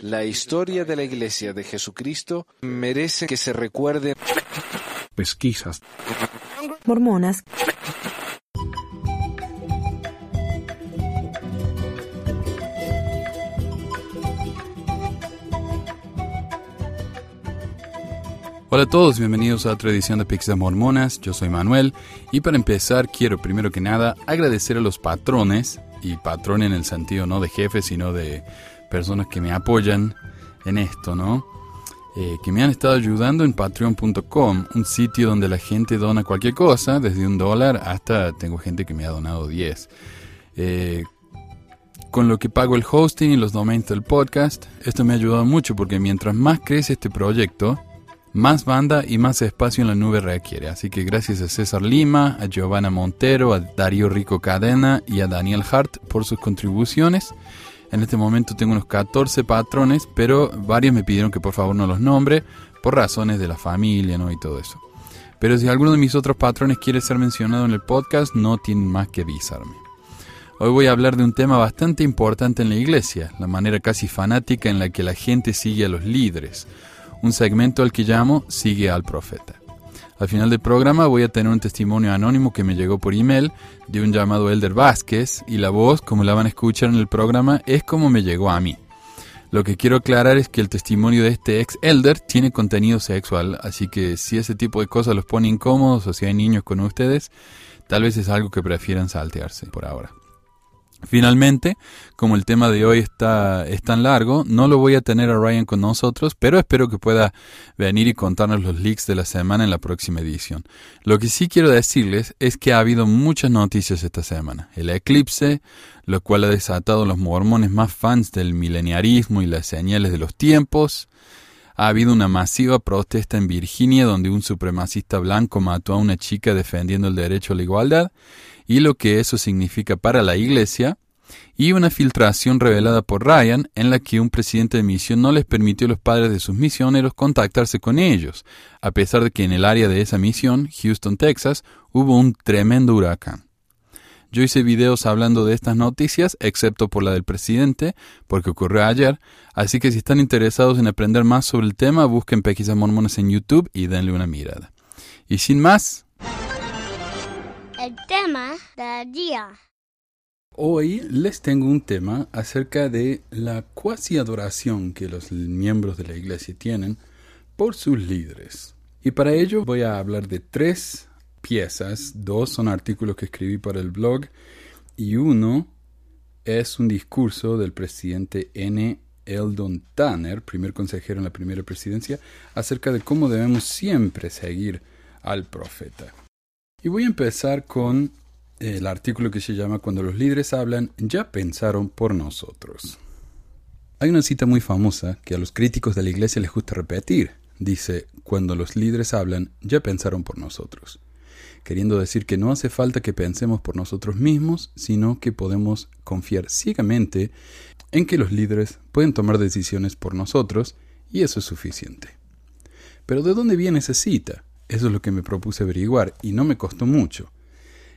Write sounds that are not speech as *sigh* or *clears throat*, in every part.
La historia de la Iglesia de Jesucristo merece que se recuerde. Pesquisas. Mormonas. Hola a todos, bienvenidos a otra edición de Pesquisas Mormonas. Yo soy Manuel y para empezar quiero primero que nada agradecer a los patrones y patrón en el sentido no de jefe sino de personas que me apoyan en esto, ¿no? Eh, que me han estado ayudando en patreon.com, un sitio donde la gente dona cualquier cosa, desde un dólar hasta tengo gente que me ha donado 10. Eh, con lo que pago el hosting y los domains del podcast, esto me ha ayudado mucho porque mientras más crece este proyecto, más banda y más espacio en la nube requiere. Así que gracias a César Lima, a Giovanna Montero, a Darío Rico Cadena y a Daniel Hart por sus contribuciones. En este momento tengo unos 14 patrones, pero varios me pidieron que por favor no los nombre por razones de la familia ¿no? y todo eso. Pero si alguno de mis otros patrones quiere ser mencionado en el podcast, no tienen más que avisarme. Hoy voy a hablar de un tema bastante importante en la iglesia, la manera casi fanática en la que la gente sigue a los líderes, un segmento al que llamo Sigue al Profeta. Al final del programa voy a tener un testimonio anónimo que me llegó por email de un llamado Elder Vázquez y la voz, como la van a escuchar en el programa, es como me llegó a mí. Lo que quiero aclarar es que el testimonio de este ex elder tiene contenido sexual, así que si ese tipo de cosas los pone incómodos o si hay niños con ustedes, tal vez es algo que prefieran saltearse por ahora. Finalmente, como el tema de hoy está, es tan largo, no lo voy a tener a Ryan con nosotros, pero espero que pueda venir y contarnos los leaks de la semana en la próxima edición. Lo que sí quiero decirles es que ha habido muchas noticias esta semana. El eclipse, lo cual ha desatado a los mormones más fans del mileniarismo y las señales de los tiempos. Ha habido una masiva protesta en Virginia donde un supremacista blanco mató a una chica defendiendo el derecho a la igualdad y lo que eso significa para la Iglesia, y una filtración revelada por Ryan en la que un presidente de misión no les permitió a los padres de sus misioneros contactarse con ellos, a pesar de que en el área de esa misión, Houston, Texas, hubo un tremendo huracán. Yo hice videos hablando de estas noticias, excepto por la del presidente, porque ocurrió ayer, así que si están interesados en aprender más sobre el tema, busquen Pequisas Mormones en YouTube y denle una mirada. Y sin más, el tema del día. Hoy les tengo un tema acerca de la cuasi adoración que los miembros de la iglesia tienen por sus líderes. Y para ello voy a hablar de tres piezas. Dos son artículos que escribí para el blog y uno es un discurso del presidente N. Eldon Tanner, primer consejero en la primera presidencia, acerca de cómo debemos siempre seguir al profeta. Y voy a empezar con el artículo que se llama Cuando los líderes hablan, ya pensaron por nosotros. Hay una cita muy famosa que a los críticos de la iglesia les gusta repetir. Dice, cuando los líderes hablan, ya pensaron por nosotros. Queriendo decir que no hace falta que pensemos por nosotros mismos, sino que podemos confiar ciegamente en que los líderes pueden tomar decisiones por nosotros, y eso es suficiente. Pero ¿de dónde viene esa cita? Eso es lo que me propuse averiguar, y no me costó mucho.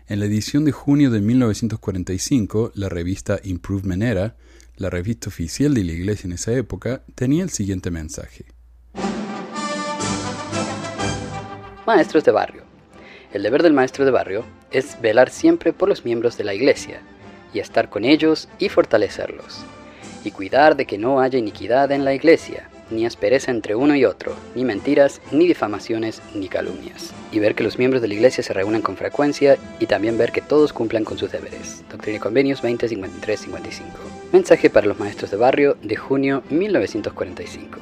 En la edición de junio de 1945, la revista Improvement Era, la revista oficial de la iglesia en esa época, tenía el siguiente mensaje. Maestros de barrio. El deber del maestro de barrio es velar siempre por los miembros de la iglesia, y estar con ellos y fortalecerlos, y cuidar de que no haya iniquidad en la iglesia, ni aspereza entre uno y otro, ni mentiras, ni difamaciones, ni calumnias. Y ver que los miembros de la Iglesia se reúnan con frecuencia y también ver que todos cumplan con sus deberes. Doctrina y Convenios 2053-55. Mensaje para los maestros de barrio de junio 1945.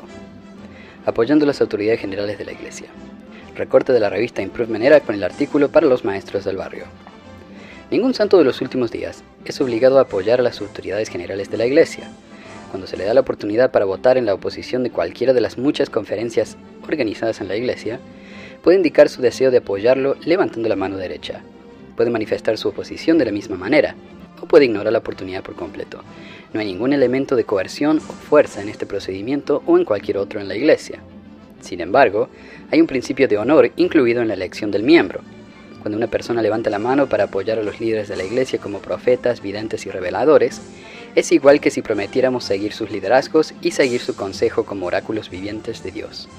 Apoyando las autoridades generales de la Iglesia. Recorte de la revista Improvement Era con el artículo para los maestros del barrio. Ningún santo de los últimos días es obligado a apoyar a las autoridades generales de la Iglesia cuando se le da la oportunidad para votar en la oposición de cualquiera de las muchas conferencias organizadas en la Iglesia, puede indicar su deseo de apoyarlo levantando la mano derecha. Puede manifestar su oposición de la misma manera, o puede ignorar la oportunidad por completo. No hay ningún elemento de coerción o fuerza en este procedimiento o en cualquier otro en la Iglesia. Sin embargo, hay un principio de honor incluido en la elección del miembro. Cuando una persona levanta la mano para apoyar a los líderes de la Iglesia como profetas, videntes y reveladores, es igual que si prometiéramos seguir sus liderazgos y seguir su consejo como oráculos vivientes de Dios.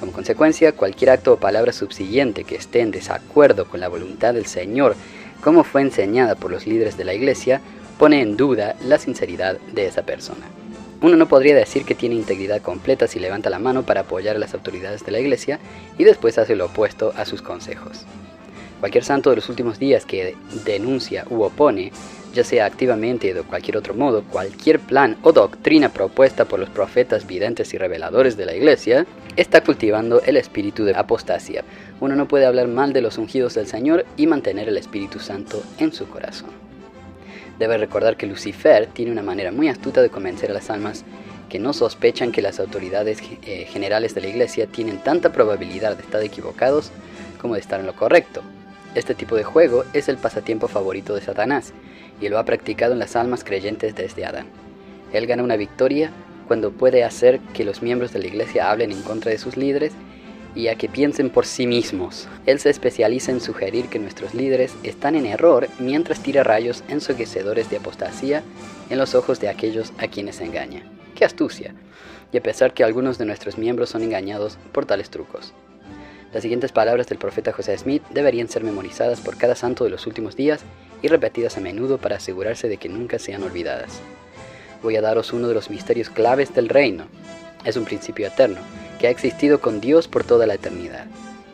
Como consecuencia, cualquier acto o palabra subsiguiente que esté en desacuerdo con la voluntad del Señor, como fue enseñada por los líderes de la Iglesia, pone en duda la sinceridad de esa persona. Uno no podría decir que tiene integridad completa si levanta la mano para apoyar a las autoridades de la Iglesia y después hace lo opuesto a sus consejos. Cualquier santo de los últimos días que denuncia u opone ya sea activamente o de cualquier otro modo, cualquier plan o doctrina propuesta por los profetas videntes y reveladores de la Iglesia, está cultivando el espíritu de apostasía. Uno no puede hablar mal de los ungidos del Señor y mantener el Espíritu Santo en su corazón. Debe recordar que Lucifer tiene una manera muy astuta de convencer a las almas que no sospechan que las autoridades eh, generales de la Iglesia tienen tanta probabilidad de estar equivocados como de estar en lo correcto. Este tipo de juego es el pasatiempo favorito de Satanás y lo ha practicado en las almas creyentes desde Adán. Él gana una victoria cuando puede hacer que los miembros de la iglesia hablen en contra de sus líderes y a que piensen por sí mismos. Él se especializa en sugerir que nuestros líderes están en error mientras tira rayos ensoquecedores de apostasía en los ojos de aquellos a quienes engaña. ¡Qué astucia! Y a pesar que algunos de nuestros miembros son engañados por tales trucos. Las siguientes palabras del profeta José Smith deberían ser memorizadas por cada santo de los últimos días y repetidas a menudo para asegurarse de que nunca sean olvidadas. Voy a daros uno de los misterios claves del reino. Es un principio eterno, que ha existido con Dios por toda la eternidad.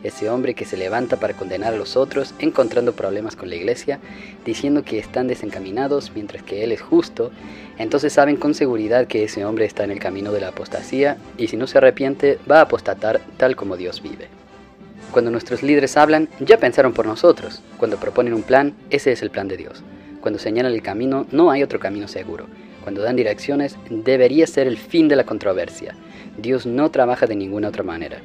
Ese hombre que se levanta para condenar a los otros, encontrando problemas con la iglesia, diciendo que están desencaminados mientras que Él es justo, entonces saben con seguridad que ese hombre está en el camino de la apostasía y si no se arrepiente va a apostatar tal como Dios vive. Cuando nuestros líderes hablan, ya pensaron por nosotros. Cuando proponen un plan, ese es el plan de Dios. Cuando señalan el camino, no hay otro camino seguro. Cuando dan direcciones, debería ser el fin de la controversia. Dios no trabaja de ninguna otra manera.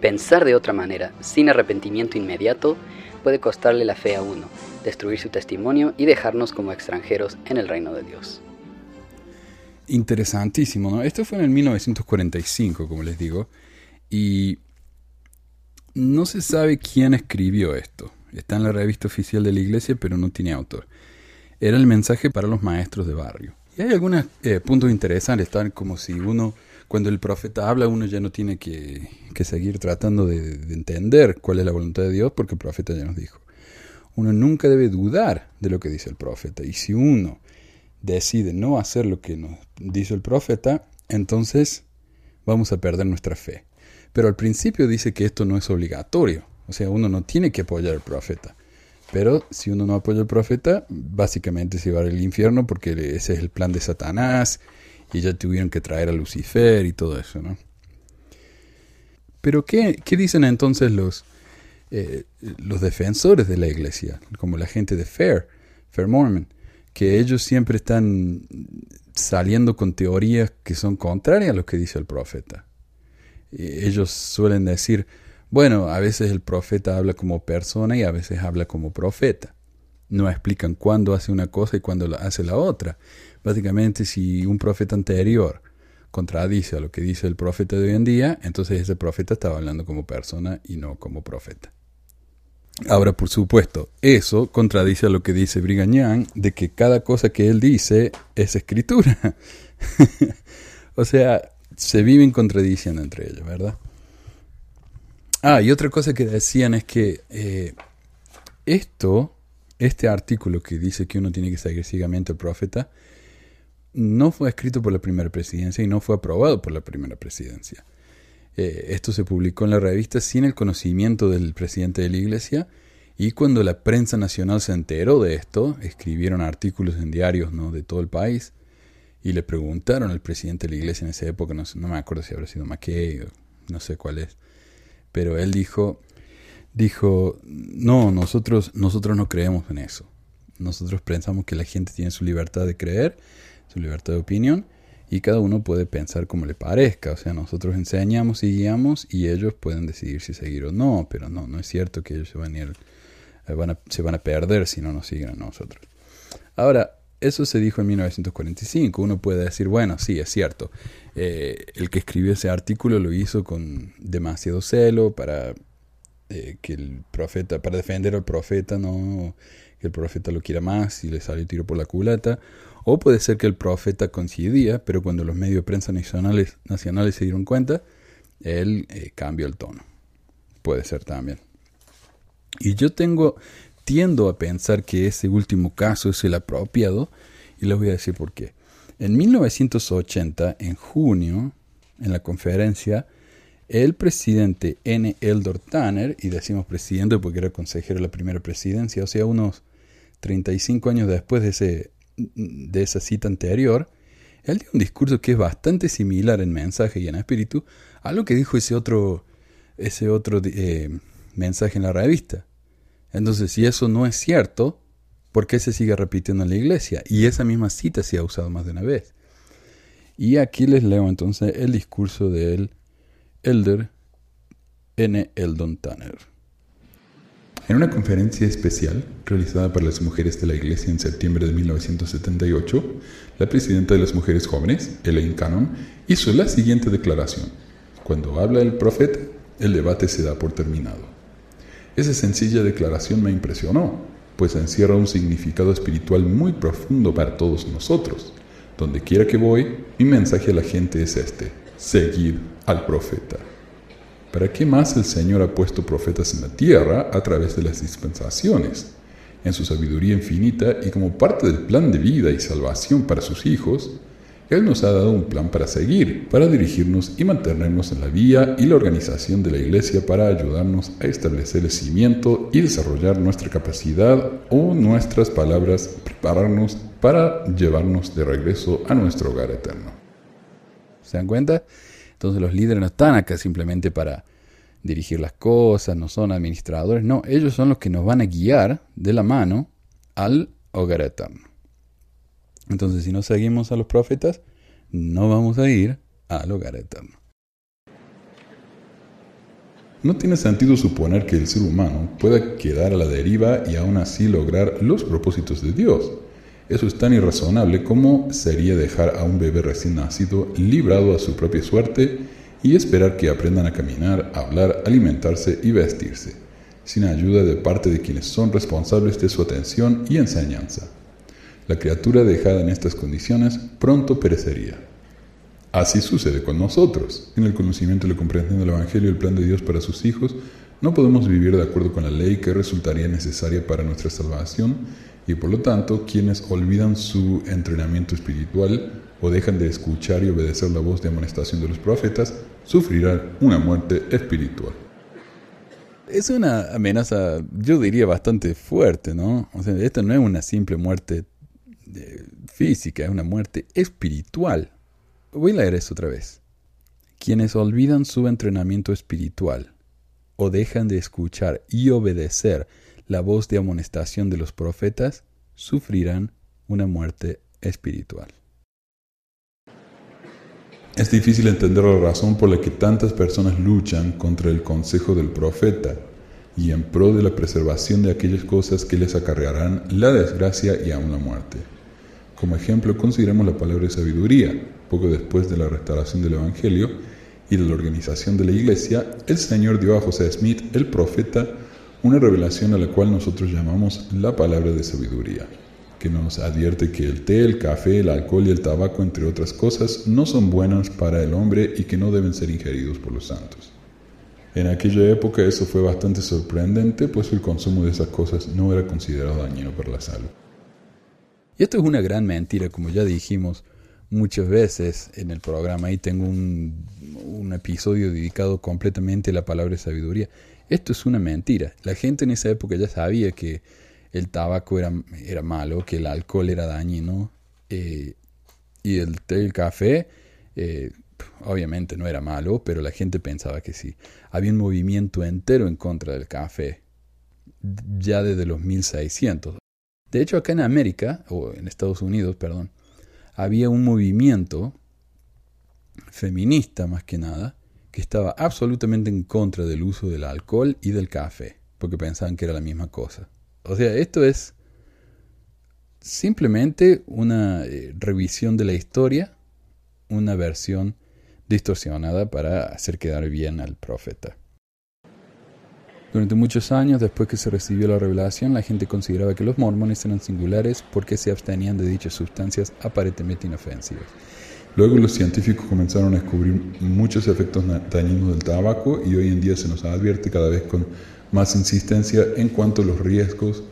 Pensar de otra manera, sin arrepentimiento inmediato, puede costarle la fe a uno, destruir su testimonio y dejarnos como extranjeros en el reino de Dios. Interesantísimo, ¿no? Esto fue en el 1945, como les digo, y no se sabe quién escribió esto. Está en la revista oficial de la iglesia, pero no tiene autor. Era el mensaje para los maestros de barrio. Y hay algunos eh, puntos interesantes, tal como si uno, cuando el profeta habla, uno ya no tiene que, seguir tratando de, de, entender cuál es la voluntad de Dios, porque el profeta ya nos dijo. Uno nunca debe dudar de lo que dice el profeta. Y si uno decide no hacer lo que nos dice el profeta, entonces vamos a perder nuestra fe. Pero al principio dice que esto no es obligatorio. O sea, uno no tiene que apoyar al profeta. Pero si uno no apoya al profeta, básicamente se va al infierno porque ese es el plan de Satanás y ya tuvieron que traer a Lucifer y todo eso, ¿no? Pero ¿qué, qué dicen entonces los, eh, los defensores de la iglesia, como la gente de Fair, Fair Mormon, que ellos siempre están saliendo con teorías que son contrarias a lo que dice el profeta? Ellos suelen decir, bueno, a veces el profeta habla como persona y a veces habla como profeta. No explican cuándo hace una cosa y cuándo hace la otra. Básicamente, si un profeta anterior contradice a lo que dice el profeta de hoy en día, entonces ese profeta estaba hablando como persona y no como profeta. Ahora, por supuesto, eso contradice a lo que dice Brigham de que cada cosa que él dice es escritura. *laughs* o sea, se viven contradiciendo entre ellos, ¿verdad? Ah, y otra cosa que decían es que eh, esto, este artículo que dice que uno tiene que seguir ciegamente al profeta, no fue escrito por la primera presidencia y no fue aprobado por la primera presidencia. Eh, esto se publicó en la revista sin el conocimiento del presidente de la iglesia y cuando la prensa nacional se enteró de esto, escribieron artículos en diarios ¿no? de todo el país y le preguntaron al presidente de la iglesia en esa época, no, me acuerdo si habrá sido McKay o no sé cuál es, pero él dijo, dijo, no, nosotros, nosotros no creemos en eso. Nosotros pensamos que la gente tiene su libertad de creer, su libertad de opinión, y cada uno puede pensar como le parezca. O sea, nosotros enseñamos y guiamos y ellos pueden decidir si seguir o no, pero no, no es cierto que ellos se van a, eh, se van a perder si no nos siguen a nosotros. Ahora, eso se dijo en 1945. Uno puede decir, bueno, sí, es cierto. Eh, el que escribió ese artículo lo hizo con demasiado celo para eh, que el profeta, para defender al profeta, no que el profeta lo quiera más y le sale tiro por la culata, o puede ser que el profeta coincidía, pero cuando los medios de prensa nacionales, nacionales se dieron cuenta, él eh, cambió el tono. Puede ser también. Y yo tengo, tiendo a pensar que ese último caso es el apropiado, y les voy a decir por qué. En 1980, en junio, en la conferencia, el presidente N. Eldor Tanner, y decimos presidente porque era consejero de la primera presidencia, o sea, unos 35 años después de, ese, de esa cita anterior, él dio un discurso que es bastante similar en mensaje y en espíritu a lo que dijo ese otro, ese otro eh, mensaje en la revista. Entonces, si eso no es cierto, ¿por qué se sigue repitiendo en la iglesia? Y esa misma cita se ha usado más de una vez. Y aquí les leo entonces el discurso del Elder N. Eldon Tanner. En una conferencia especial realizada para las mujeres de la Iglesia en septiembre de 1978, la presidenta de las mujeres jóvenes, Elaine Cannon, hizo la siguiente declaración. Cuando habla el profeta, el debate se da por terminado. Esa sencilla declaración me impresionó, pues encierra un significado espiritual muy profundo para todos nosotros. Donde quiera que voy, mi mensaje a la gente es este, seguid al profeta. ¿Para qué más el Señor ha puesto profetas en la tierra a través de las dispensaciones? En su sabiduría infinita y como parte del plan de vida y salvación para sus hijos, Él nos ha dado un plan para seguir, para dirigirnos y mantenernos en la vía y la organización de la Iglesia para ayudarnos a establecer el cimiento y desarrollar nuestra capacidad o nuestras palabras, prepararnos para llevarnos de regreso a nuestro hogar eterno. ¿Se dan cuenta? Entonces los líderes no están acá simplemente para dirigir las cosas, no son administradores, no, ellos son los que nos van a guiar de la mano al hogar eterno. Entonces si no seguimos a los profetas, no vamos a ir al hogar eterno. No tiene sentido suponer que el ser humano pueda quedar a la deriva y aún así lograr los propósitos de Dios. Eso es tan irrazonable como sería dejar a un bebé recién nacido librado a su propia suerte y esperar que aprendan a caminar, hablar, alimentarse y vestirse, sin ayuda de parte de quienes son responsables de su atención y enseñanza. La criatura dejada en estas condiciones pronto perecería. Así sucede con nosotros. En el conocimiento y la comprensión del Evangelio y el plan de Dios para sus hijos, no podemos vivir de acuerdo con la ley que resultaría necesaria para nuestra salvación y por lo tanto quienes olvidan su entrenamiento espiritual o dejan de escuchar y obedecer la voz de amonestación de los profetas, sufrirán una muerte espiritual. Es una amenaza, yo diría, bastante fuerte, ¿no? O sea, esta no es una simple muerte física, una muerte espiritual. Voy a leer eso otra vez. Quienes olvidan su entrenamiento espiritual o dejan de escuchar y obedecer la voz de amonestación de los profetas, sufrirán una muerte espiritual. Es difícil entender la razón por la que tantas personas luchan contra el consejo del profeta y en pro de la preservación de aquellas cosas que les acarrearán la desgracia y aún la muerte. Como ejemplo, consideremos la palabra de sabiduría. Poco después de la restauración del Evangelio y de la organización de la Iglesia, el Señor dio a José Smith, el profeta, una revelación a la cual nosotros llamamos la palabra de sabiduría, que nos advierte que el té, el café, el alcohol y el tabaco, entre otras cosas, no son buenas para el hombre y que no deben ser ingeridos por los santos. En aquella época eso fue bastante sorprendente, pues el consumo de esas cosas no era considerado dañino para la salud. Y esto es una gran mentira, como ya dijimos muchas veces en el programa. Ahí tengo un, episodio dedicado completamente a la palabra sabiduría. Esto es una mentira. La gente en esa época ya sabía que el tabaco era, era malo, que el alcohol era dañino eh, y el té, café, eh, obviamente no era malo, pero la gente pensaba que sí. Había un movimiento entero en contra del café, ya desde los 1600. De hecho, acá en América, o en Estados Unidos, perdón, había un movimiento feminista más que nada, que estaba absolutamente en contra del uso del alcohol y del café, porque pensaban que era la misma cosa. O sea, esto es simplemente una eh, revisión de la historia, una versión distorsionada para hacer quedar bien al profeta. Durante muchos años después que se recibió la revelación, la gente consideraba que los mormones eran singulares porque se abstenían de dichas sustancias aparentemente inofensivas. Luego los científicos comenzaron a descubrir muchos efectos dañinos del tabaco y hoy en día se nos advierte cada vez con más insistencia en cuanto a los riesgos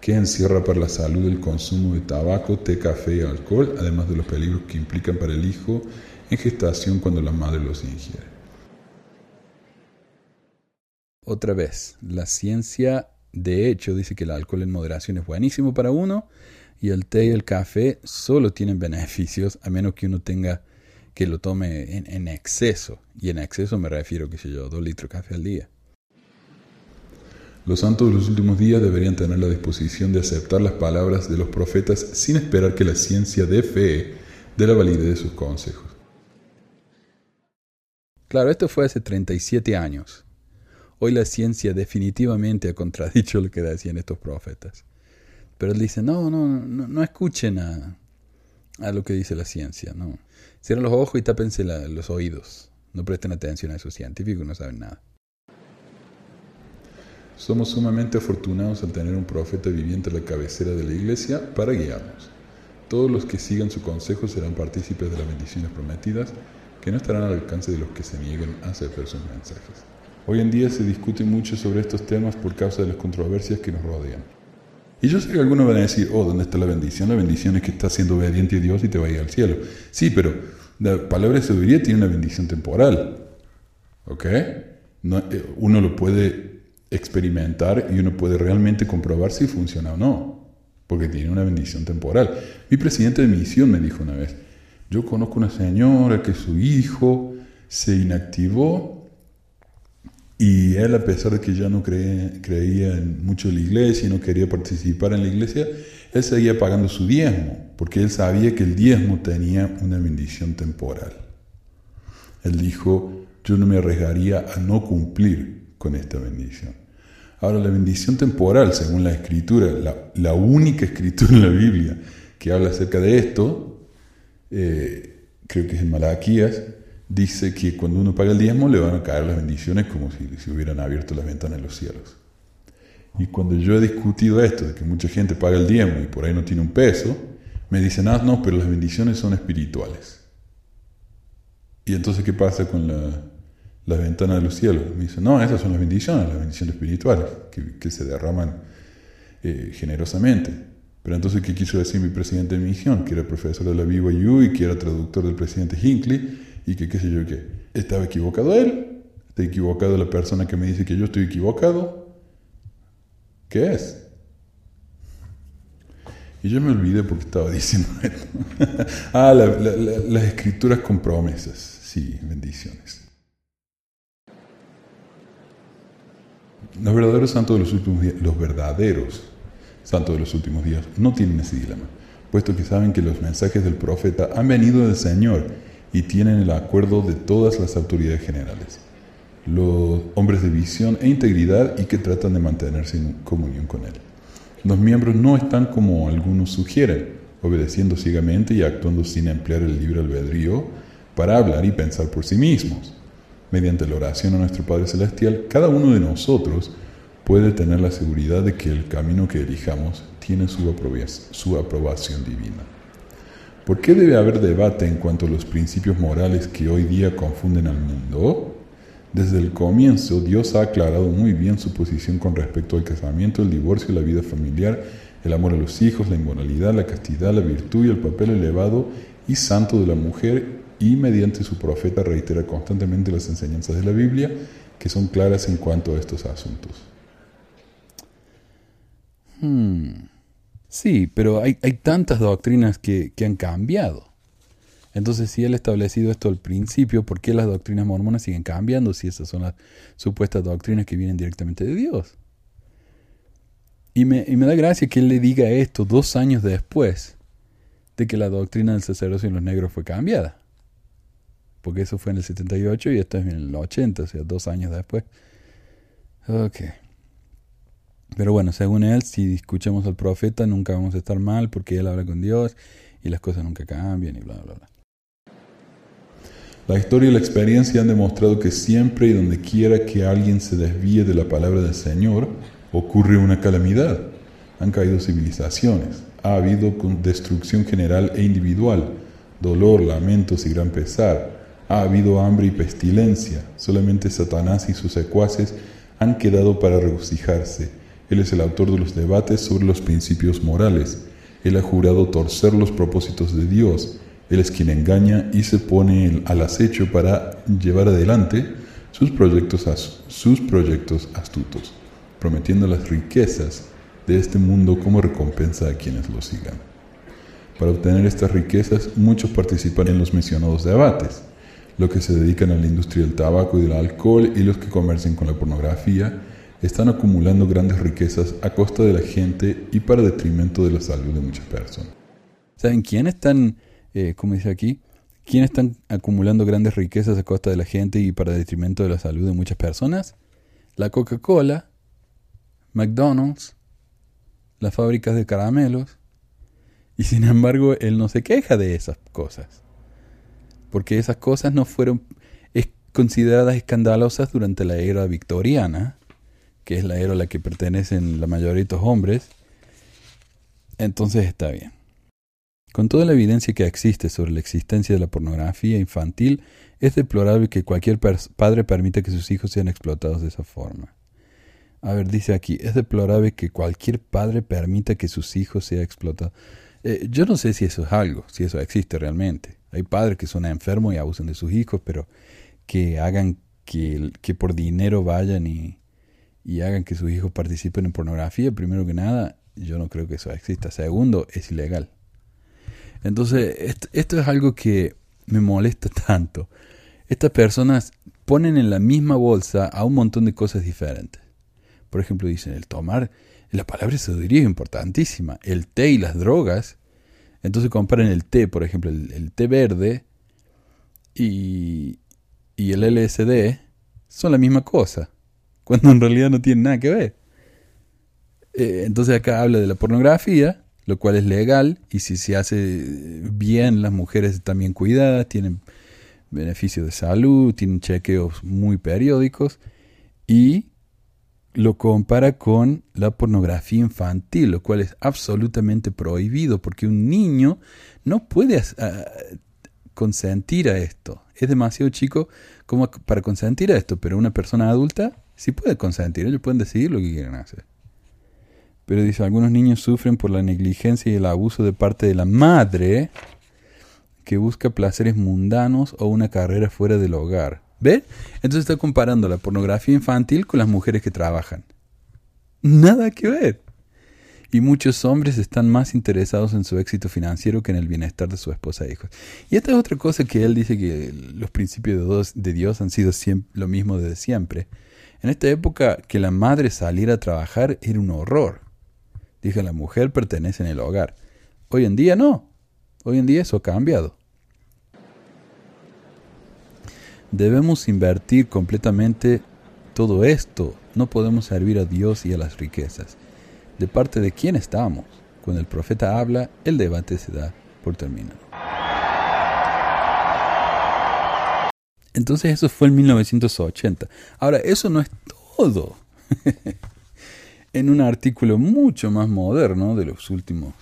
que encierra para la salud el consumo de tabaco, té, café y alcohol, además de los peligros que implican para el hijo en gestación cuando la madre los ingiere. Otra vez, la ciencia de hecho dice que el alcohol en moderación es buenísimo para uno y el té y el café solo tienen *laughs* beneficios a menos que uno tenga que lo tome en, exceso. Y en exceso me refiero, que sé yo, dos litros de café al día. Los santos de los últimos días deberían tener la disposición de aceptar las palabras de los profetas sin esperar que la ciencia dé fe de la validez de sus consejos. Claro, esto fue hace 37 años. Hoy la ciencia definitivamente ha contradicho lo que decían estos profetas. Pero él dice, no, no, no, no escuchen a, a, lo que dice la ciencia. No. Cierren los ojos y tápense los oídos. No presten atención a esos científicos, no saben nada. Somos sumamente afortunados al tener un profeta viviente a la cabecera de la iglesia para guiarnos. Todos los que sigan su consejo serán partícipes de las bendiciones prometidas que no estarán al alcance de los que se nieguen a aceptar sus mensajes. Hoy en día se discute mucho sobre estos temas por causa de las controversias que nos rodean. Y yo sé que algunos van a decir, oh, ¿dónde está la bendición? La bendición es que estás siendo obediente a Dios y te va a ir al cielo. Sí, pero la palabra de sabiduría tiene una bendición temporal. ¿Ok? Eh, uno lo puede experimentar y uno puede realmente comprobar si funciona o no, porque tiene una bendición temporal. Mi presidente de misión me dijo una vez, yo conozco una señora que su hijo se inactivó y él a pesar de que ya no creía en mucho en la iglesia y no quería participar en la iglesia, él seguía pagando su diezmo, porque él sabía que el diezmo tenía una bendición temporal. Él dijo, yo no me arriesgaría a no cumplir con esta bendición. Ahora, la bendición temporal, según la escritura, la, única escritura en la Biblia que habla acerca de esto, eh, creo que es en Malaquías, dice que cuando uno paga el diezmo le van a caer las bendiciones como si se hubieran abierto las ventanas de los cielos. Y cuando yo he discutido esto, de que mucha gente paga el diezmo y por ahí no tiene un peso, me dicen, ah, no, pero las bendiciones son espirituales. Y entonces, ¿qué pasa con la, las ventanas de los cielos. Me dice, no, esas son las bendiciones, las bendiciones espirituales, que, se derraman eh, generosamente. Pero entonces, ¿qué quiso decir mi presidente de misión? Que era profesor de la BYU y que era traductor del presidente Hinckley y que qué sé yo qué. ¿Estaba equivocado él? ¿Está equivocado la persona que me dice que yo estoy equivocado? ¿Qué es? Y yo me olvidé porque estaba *laughs* diciendo esto. ah, las escrituras con promesas. Sí, bendiciones. Los verdaderos santos de los últimos días, los verdaderos santos de los últimos días no tienen ese dilema, puesto que saben que los mensajes del profeta han venido del Señor y tienen el acuerdo de todas las autoridades generales, los hombres de visión e integridad y que tratan de mantenerse en comunión con Él. Los miembros no están como algunos sugieren, obedeciendo ciegamente y actuando sin emplear el libre albedrío para hablar y pensar por sí mismos mediante la oración a nuestro Padre Celestial, cada uno de nosotros puede tener la seguridad de que el camino que elijamos tiene su aprobación, divina. ¿Por qué debe haber debate en cuanto a los principios morales que hoy día confunden al mundo? Desde el comienzo, Dios ha aclarado muy bien su posición con respecto al casamiento, el divorcio, la vida familiar, el amor a los hijos, la inmoralidad, la castidad, la virtud y el papel elevado y santo de la mujer y mediante su profeta reitera constantemente las enseñanzas de la Biblia que son claras en cuanto a estos asuntos. Hmm. Sí, pero hay, tantas doctrinas que, han cambiado. Entonces, si él ha establecido esto al principio, ¿por qué las doctrinas mormonas siguen cambiando si esas son las supuestas doctrinas que vienen directamente de Dios? Y me, y me da gracia que él le diga esto dos años después de que la doctrina del sacerdocio en los negros fue cambiada porque eso fue en el 78 y esto es en el 80, o sea, dos años después. Ok. Pero bueno, según él, si escuchamos al profeta, nunca vamos a estar mal porque él habla con Dios y las cosas nunca cambian y bla, bla, bla. La historia y la experiencia han demostrado que siempre y donde quiera que alguien se desvíe de la palabra del Señor, ocurre una calamidad. Han caído civilizaciones, ha habido destrucción general e individual, dolor, lamentos y gran pesar. Ha habido hambre y pestilencia. Solamente Satanás y sus secuaces han quedado para regocijarse. Él es el autor de los debates sobre los principios morales. Él ha jurado torcer los propósitos de Dios él es quien engaña y se pone al acecho para llevar adelante sus proyectos, astutos, prometiendo las riquezas de este mundo como recompensa a quienes lo sigan. Para obtener estas riquezas, muchos participan en los mencionados debates, los que se dedican a la industria del tabaco y del alcohol y los que comercian con la pornografía, están acumulando grandes riquezas a costa de la gente y para detrimento de la salud de muchas personas. ¿Saben quiénes están eh, como dice aquí, ¿quiénes están acumulando grandes riquezas a costa de la gente y para detrimento de la salud de muchas personas? La Coca-Cola, McDonald's, las fábricas de caramelos. Y sin embargo, él no se queja de esas cosas. Porque esas cosas no fueron consideradas escandalosas durante la era victoriana, que es la era a la que pertenecen la mayoría de estos hombres. Entonces está bien. Con toda la evidencia que existe sobre la existencia de la pornografía infantil, es deplorable que cualquier padre permita que sus hijos sean explotados de esa forma. A ver, dice aquí, es deplorable que cualquier padre permita que sus hijos sean explotados. Eh, yo no sé si eso es algo, si eso existe realmente. Hay padres que son enfermos y abusan de sus hijos, pero que hagan que, que por dinero vayan y, y hagan que sus hijos participen en pornografía, primero que nada, yo no creo que eso exista. Segundo, es ilegal. Entonces, esto, es algo que me molesta *laughs* tanto. Estas personas ponen en la misma bolsa a un montón de cosas diferentes. Por ejemplo, dicen el tomar, la palabra sabiduría es importantísima, el té y las drogas. Entonces comparan el té, por ejemplo, el, té verde y, y el LSD son la misma cosa, cuando en realidad no tienen nada que ver. Eh, entonces acá habla de la pornografía lo cual es legal y si se hace bien las mujeres también cuidadas, tienen beneficios de salud, tienen chequeos muy periódicos y lo compara con la pornografía infantil, lo cual es absolutamente prohibido porque un niño no puede consentir a esto. Es demasiado chico como para consentir a esto, pero una persona adulta sí puede consentir, ellos pueden decidir lo que quieren hacer. Pero dice, algunos niños sufren por la negligencia y el abuso de parte de la madre que busca placeres mundanos o una carrera fuera del hogar. ¿Ve? Entonces está comparando la pornografía infantil con las mujeres que trabajan. Nada que ver. Y muchos hombres están más interesados en su éxito financiero que en el bienestar de su esposa e hijos. Y esta es otra cosa que él dice que los principios de Dios han sido lo mismo desde siempre. En esta época que la madre saliera a trabajar era un horror. Dije, la mujer pertenece en el hogar. Hoy en día no. Hoy en día eso ha cambiado. Debemos invertir completamente todo esto. No podemos servir a Dios y a las riquezas. ¿De parte de quién estamos? Cuando el profeta habla, el debate se da por terminado. Entonces eso fue en 1980. Ahora, eso no es todo. *laughs* en un artículo mucho más moderno de los últimos,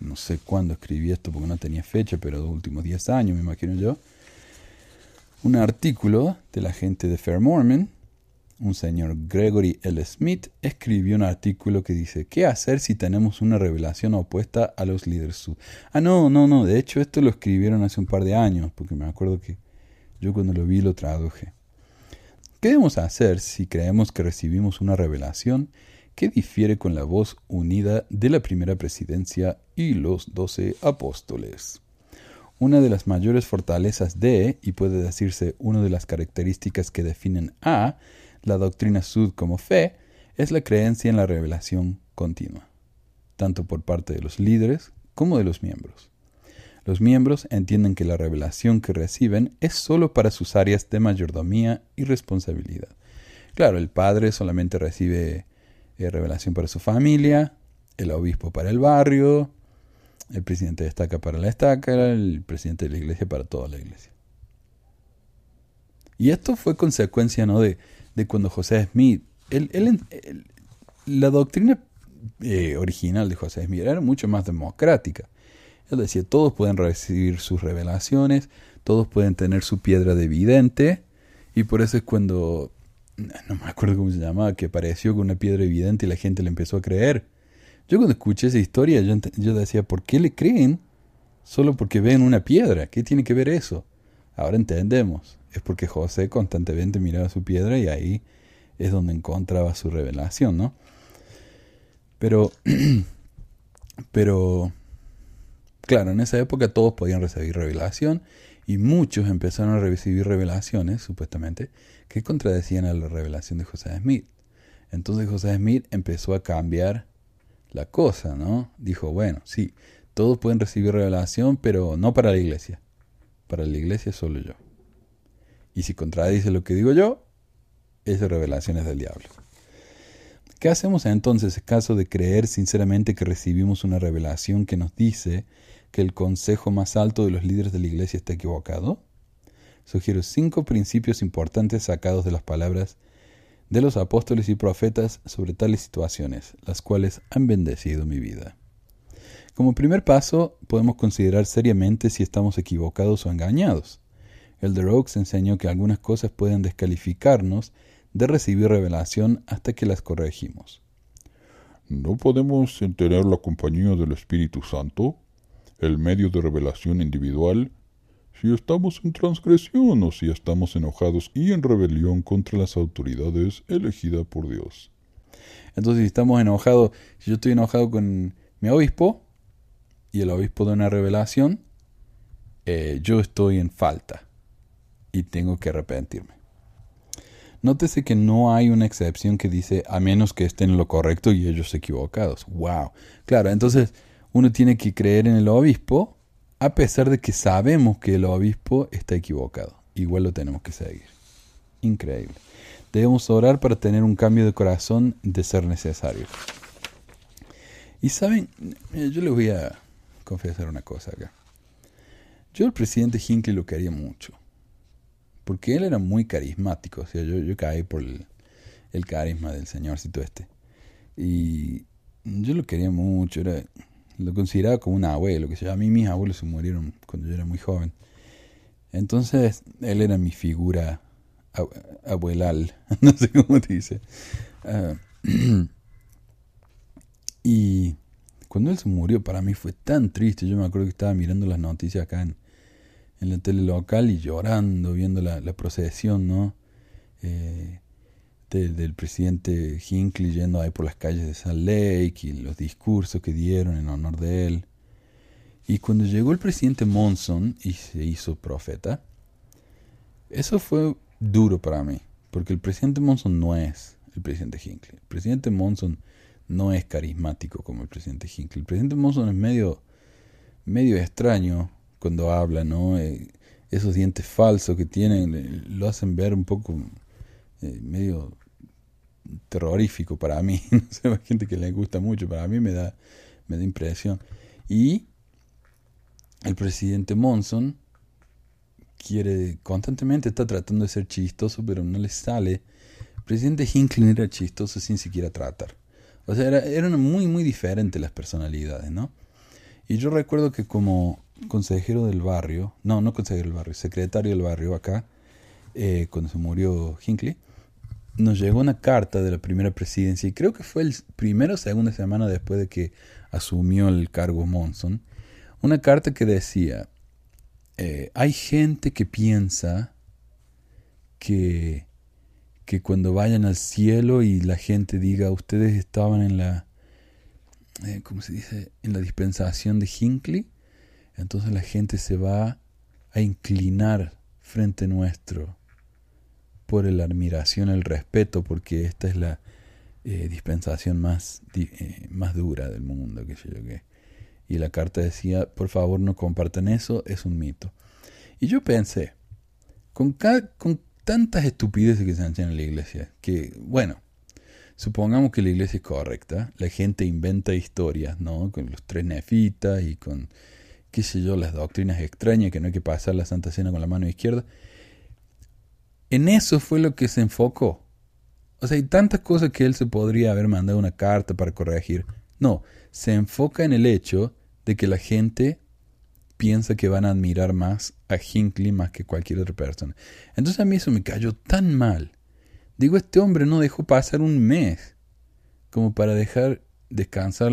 no sé cuándo escribí esto porque no tenía fecha, pero de los últimos 10 años me imagino yo, un artículo de la gente de Fair Mormon, un señor Gregory L. Smith, escribió un artículo que dice, ¿qué hacer si tenemos una revelación opuesta a los líderes sud? Ah, no, no, no, de hecho esto lo escribieron hace un par de años, porque me acuerdo que yo cuando lo vi lo traduje. ¿Qué debemos hacer si creemos que recibimos una revelación que difiere con la voz unida de la primera presidencia y los doce apóstoles. Una de las mayores fortalezas de, y puede decirse una de las características que definen a, la doctrina sud como fe, es la creencia en la revelación continua, tanto por parte de los líderes como de los miembros. Los miembros entienden que la revelación que reciben es sólo para sus áreas de mayordomía y responsabilidad. Claro, el padre solamente recibe eh, revelación para su familia, el obispo para el barrio, el presidente de estaca para la estaca, el presidente de la iglesia para toda la iglesia. Y esto fue consecuencia ¿no? de, de cuando José Smith, la doctrina eh, original de José Smith era mucho más democrática. Él decía, todos pueden recibir sus revelaciones, todos pueden tener su piedra de vidente, y por eso es cuando, no me acuerdo cómo se llamaba, que apareció con una piedra evidente y la gente le empezó a creer. Yo cuando escuché esa historia, yo, yo decía, ¿por qué le creen? Solo porque ven una piedra. ¿Qué tiene que ver eso? Ahora entendemos. Es porque José constantemente miraba su piedra y ahí es donde encontraba su revelación, ¿no? Pero, *clears throat* pero, claro, en esa época todos podían recibir revelación y muchos empezaron a recibir revelaciones, supuestamente, que contradecían a la revelación de José Smith. Entonces José Smith empezó a cambiar la cosa, ¿no? Dijo, bueno, sí, todos pueden recibir revelación, pero no para la iglesia. Para la iglesia solo yo. Y si contradice lo que digo yo, esa revelación es del diablo. ¿Qué hacemos entonces en caso de creer sinceramente que recibimos una revelación que nos dice que el consejo más alto de los líderes de la iglesia está equivocado? Sugiero cinco principios importantes sacados de las palabras de los apóstoles y profetas sobre tales situaciones, las cuales han bendecido mi vida. Como primer paso, podemos considerar seriamente si estamos equivocados o engañados. El de Oaks enseñó que algunas cosas pueden descalificarnos de recibir revelación hasta que las corregimos. ¿No podemos tener la compañía del Espíritu Santo, el medio de revelación individual, si estamos en transgresión o si estamos enojados y en rebelión contra las autoridades elegidas por Dios? Entonces, si estamos enojados, si yo estoy enojado con mi obispo y el obispo da una revelación, eh, yo estoy en falta y tengo que arrepentirme. Nótese que no hay una excepción que dice a menos que estén lo correcto y ellos equivocados. ¡Wow! Claro, entonces uno tiene que creer en el obispo a pesar de que sabemos que el obispo está equivocado. Igual lo tenemos que seguir. Increíble. Debemos orar para tener un cambio de corazón de ser necesario. Y saben, yo les voy a confesar una cosa acá. Yo al presidente Hinckley lo quería mucho porque él era muy carismático, o sea, yo, caí por el, carisma del señorcito este. Y yo lo quería mucho, era, lo consideraba como un abuelo, que a mí mis abuelos se murieron cuando yo era muy joven. Entonces, él era mi figura abuelal, *laughs* no sé cómo te dice. Ah, *clears throat* y cuando él se murió, para mí fue tan triste. Yo me acuerdo que estaba mirando las noticias acá en, en la tele local y llorando, viendo la, procesión, ¿no? Eh, del presidente Hinckley yendo ahí por las calles de Salt Lake y los discursos que dieron en honor de él. Y cuando llegó el presidente Monson y se hizo profeta, eso fue duro para mí, porque el presidente Monson no es el presidente Hinckley. El presidente Monson no es carismático como el presidente Hinckley. El presidente Monson es medio, medio extraño, cuando habla, ¿no? Eh, esos dientes falsos que tienen eh, lo hacen ver un poco eh, medio terrorífico para mí. *laughs* no sé, gente que le gusta mucho, para mí me da, me da impresión. Y el presidente Monson quiere constantemente está tratando de ser chistoso, pero no le sale. El presidente Hinckley era chistoso sin siquiera tratar. O sea, eran muy, muy diferentes las personalidades, ¿no? Y yo recuerdo que como consejero del barrio, no, no consejero del barrio, secretario del barrio acá, eh, cuando se murió Hinckley, nos llegó una carta de la primera presidencia, y creo que fue el primero o segunda semana después de que asumió el cargo Monson, una carta que decía, eh, hay gente que piensa que, que cuando vayan al cielo y la gente diga, ustedes estaban en la, eh, ¿cómo se dice?, en la dispensación de Hinckley, entonces la gente se va a inclinar frente nuestro por la admiración, el respeto, porque esta es la eh, dispensación más, eh, más dura del mundo, que yo qué. Y la carta decía, por favor no compartan eso, es un mito. Y yo pensé, con, con tantas estupideces que se han en la iglesia, que, bueno, supongamos que la iglesia es correcta, la gente inventa historias, ¿no? Con los tres nefitas y con qué sé yo, las doctrinas extrañas, que no hay que pasar la Santa Cena con la mano izquierda. En eso fue lo que se enfocó. O sea, hay tantas cosas que él se podría haber mandado una carta para corregir. No, se enfoca en el hecho de que la gente piensa que van a admirar más a Hinckley más que cualquier otra persona. Entonces a mí eso me cayó tan mal. Digo, este hombre no dejó pasar un mes como para dejar descansar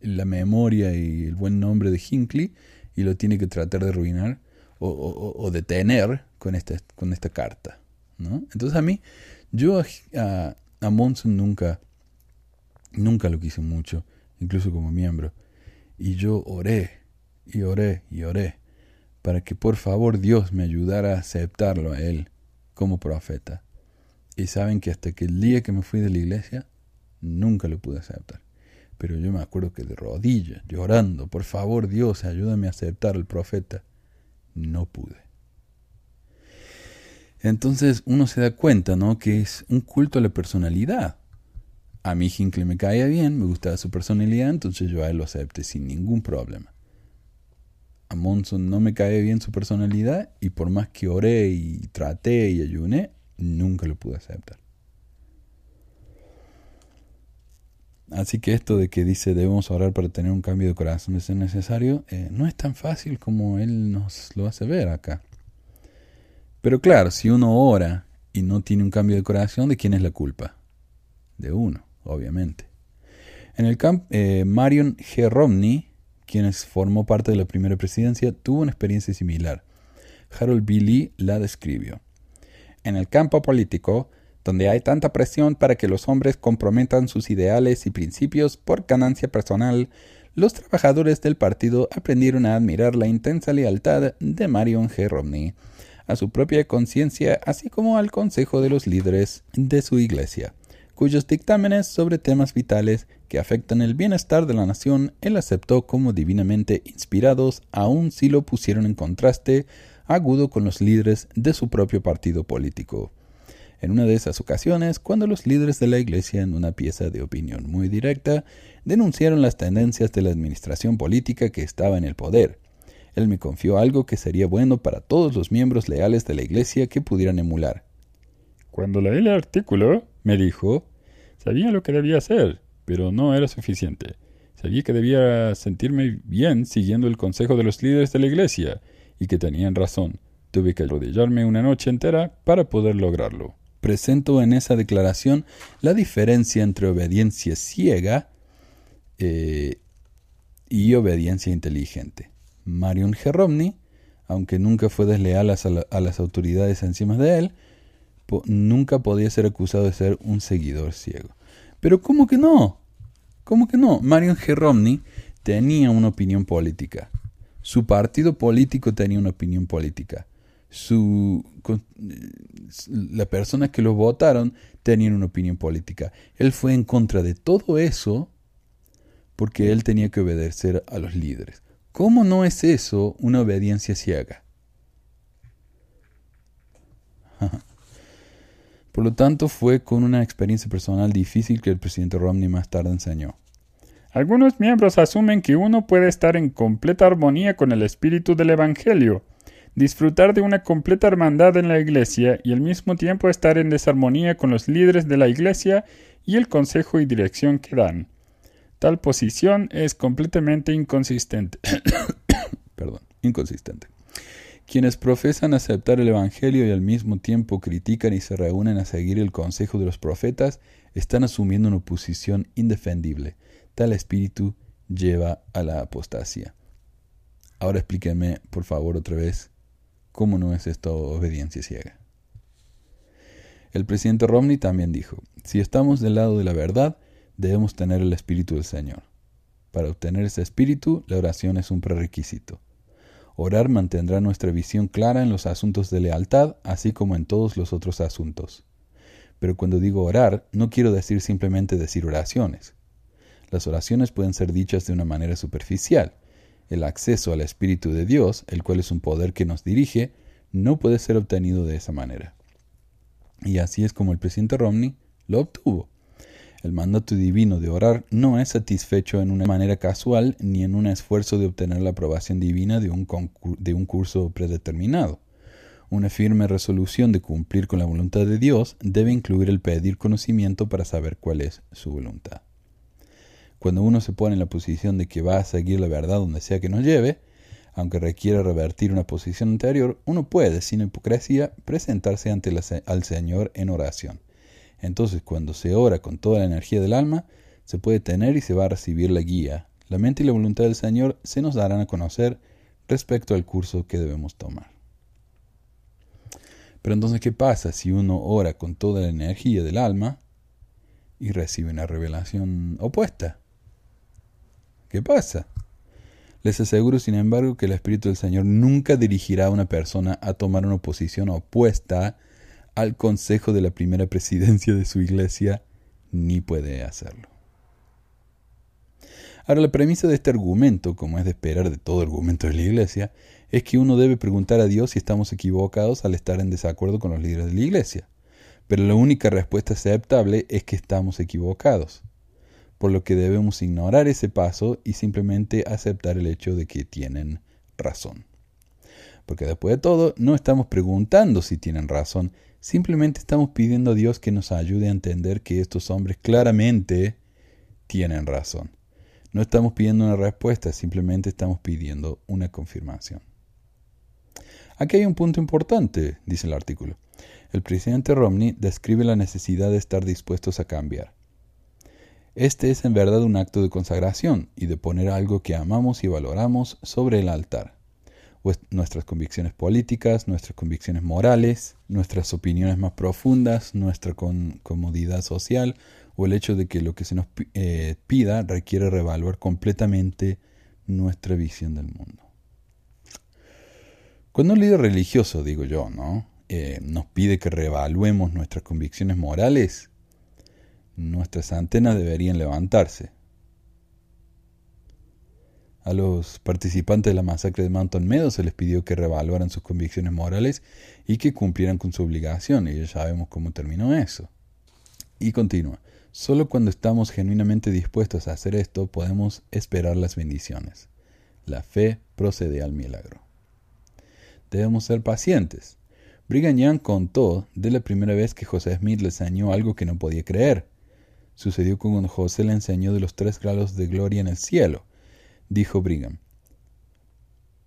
la memoria y el buen nombre de Hinckley y lo tiene que tratar de arruinar o, detener con esta, con esta carta. ¿no? Entonces a mí, yo a, a, Monson nunca, nunca lo quise mucho, incluso como miembro. Y yo oré y oré y oré para que por favor Dios me ayudara a aceptarlo a él como profeta. Y saben que hasta que el día que me fui de la iglesia, nunca lo pude aceptar. Pero yo me acuerdo que de rodillas, llorando, por favor Dios, ayúdame a aceptar al profeta no pude. Entonces uno se da cuenta, ¿no? Que es un culto a la personalidad. A mí Hinckley me caía bien, me gustaba su personalidad, entonces yo a él lo acepté sin ningún problema. A Monson no me cae bien su personalidad y por más que oré y traté y ayuné, nunca lo pude aceptar. Así que esto de que dice debemos orar para tener un cambio de corazón ser necesario, eh, no es tan fácil como él nos lo hace ver acá. Pero claro, si uno ora y no tiene un cambio de corazón, ¿de quién es la culpa? De uno, obviamente. En el camp, eh, Marion G. Romney, quien formó parte de la primera presidencia, tuvo una experiencia similar. Harold B. Lee la describió. En el campo político, donde hay tanta presión para que los hombres comprometan sus ideales y principios por ganancia personal, los trabajadores del partido aprendieron a admirar la intensa lealtad de Marion G. Romney a su propia conciencia, así como al consejo de los líderes de su iglesia, cuyos dictámenes sobre temas vitales que afectan el bienestar de la nación él aceptó como divinamente inspirados, aun si lo pusieron en contraste agudo con los líderes de su propio partido político en una de esas ocasiones cuando los líderes de la Iglesia, en una pieza de opinión muy directa, denunciaron las tendencias de la administración política que estaba en el poder. Él me confió algo que sería bueno para todos los miembros leales de la Iglesia que pudieran emular. Cuando leí el artículo, me dijo, sabía lo que debía hacer, pero no era suficiente. Sabía que debía sentirme bien siguiendo el consejo de los líderes de la Iglesia, y que tenían razón. Tuve que arrodillarme una noche entera para poder lograrlo presento en esa declaración la diferencia entre obediencia ciega eh, y obediencia inteligente. Marion G. Romney, aunque nunca fue desleal a, las autoridades encima de él, nunca podía ser acusado de ser un seguidor ciego. Pero ¿cómo que no? ¿Cómo que no? Marion G. Romney tenía una opinión política. Su partido político tenía una opinión política su, la persona que lo votaron tenían una opinión política. Él fue en contra de todo eso porque él tenía que obedecer a los líderes. ¿Cómo no es eso una obediencia ciega? *laughs* Por lo tanto, fue con una experiencia personal difícil que el presidente Romney más tarde enseñó. Algunos miembros asumen que uno puede estar en completa armonía con el espíritu del Evangelio, disfrutar de una completa hermandad en la Iglesia y al mismo tiempo estar en desarmonía con los líderes de la Iglesia y el consejo y dirección que dan. Tal posición es completamente inconsistente. *coughs* Perdón, inconsistente. Quienes profesan aceptar el Evangelio y al mismo tiempo critican y se reúnen a seguir el consejo de los profetas están asumiendo una posición indefendible. Tal espíritu lleva a la apostasía. Ahora explíquenme, por favor, otra vez ¿Cómo no es esto obediencia ciega? El presidente Romney también dijo, si estamos del lado de la verdad, debemos tener el Espíritu del Señor. Para obtener ese Espíritu, la oración es un prerequisito. Orar mantendrá nuestra visión clara en los asuntos de lealtad, así como en todos los otros asuntos. Pero cuando digo orar, no quiero decir simplemente decir oraciones. Las oraciones pueden ser dichas de una manera superficial, el acceso al Espíritu de Dios, el cual es un poder que nos dirige, no puede ser obtenido de esa manera. Y así es como el presidente Romney lo obtuvo. El mandato divino de orar no es satisfecho en una manera casual ni en un esfuerzo de obtener la aprobación divina de un, de un curso predeterminado. Una firme resolución de cumplir con la voluntad de Dios debe incluir el pedir conocimiento para saber cuál es su voluntad. Cuando uno se pone en la posición de que va a seguir la verdad donde sea que nos lleve, aunque requiera revertir una posición anterior, uno puede, sin hipocresía, presentarse ante al Señor en oración. Entonces, cuando se ora con toda la energía del alma, se puede tener y se va a recibir la guía. La mente y la voluntad del Señor se nos darán a conocer respecto al curso que debemos tomar. Pero entonces, ¿qué pasa si uno ora con toda la energía del alma y recibe una revelación opuesta? ¿Qué pasa? Les aseguro, sin embargo, que el Espíritu del Señor nunca dirigirá a una persona a tomar una posición opuesta al consejo de la primera presidencia de su iglesia, ni puede hacerlo. Ahora, la premisa de este argumento, como es de esperar de todo argumento de la iglesia, es que uno debe preguntar a Dios si estamos equivocados al estar en desacuerdo con los líderes de la iglesia. Pero la única respuesta aceptable es que estamos equivocados, por lo que debemos ignorar ese paso y simplemente aceptar el hecho de que tienen razón. Porque después de todo, no estamos preguntando si tienen razón, simplemente estamos pidiendo a Dios que nos ayude a entender que estos hombres claramente tienen razón. No estamos pidiendo una respuesta, simplemente estamos pidiendo una confirmación. Aquí hay un punto importante, dice el artículo. El presidente Romney describe la necesidad de estar dispuestos a cambiar. Este es en verdad un acto de consagración y de poner algo que amamos y valoramos sobre el altar. Pues nuestras convicciones políticas, nuestras convicciones morales, nuestras opiniones más profundas, nuestra comodidad social o el hecho de que lo que se nos eh, pida requiere revaluar completamente nuestra visión del mundo. Cuando un líder religioso, digo yo, ¿no? Eh, nos pide que reevaluemos nuestras convicciones morales, nuestras antenas deberían levantarse. A los participantes de la masacre de Mountain Meadows se les pidió que reevaluaran sus convicciones morales y que cumplieran con su obligación, y ya sabemos cómo terminó eso. Y continúa. Solo cuando estamos genuinamente dispuestos a hacer esto podemos esperar las bendiciones. La fe procede al milagro debemos ser pacientes. Brigham contó de la primera vez que José Smith le enseñó algo que no podía creer. Sucedió cuando José le enseñó de los tres grados de gloria en el cielo. Dijo Brigham.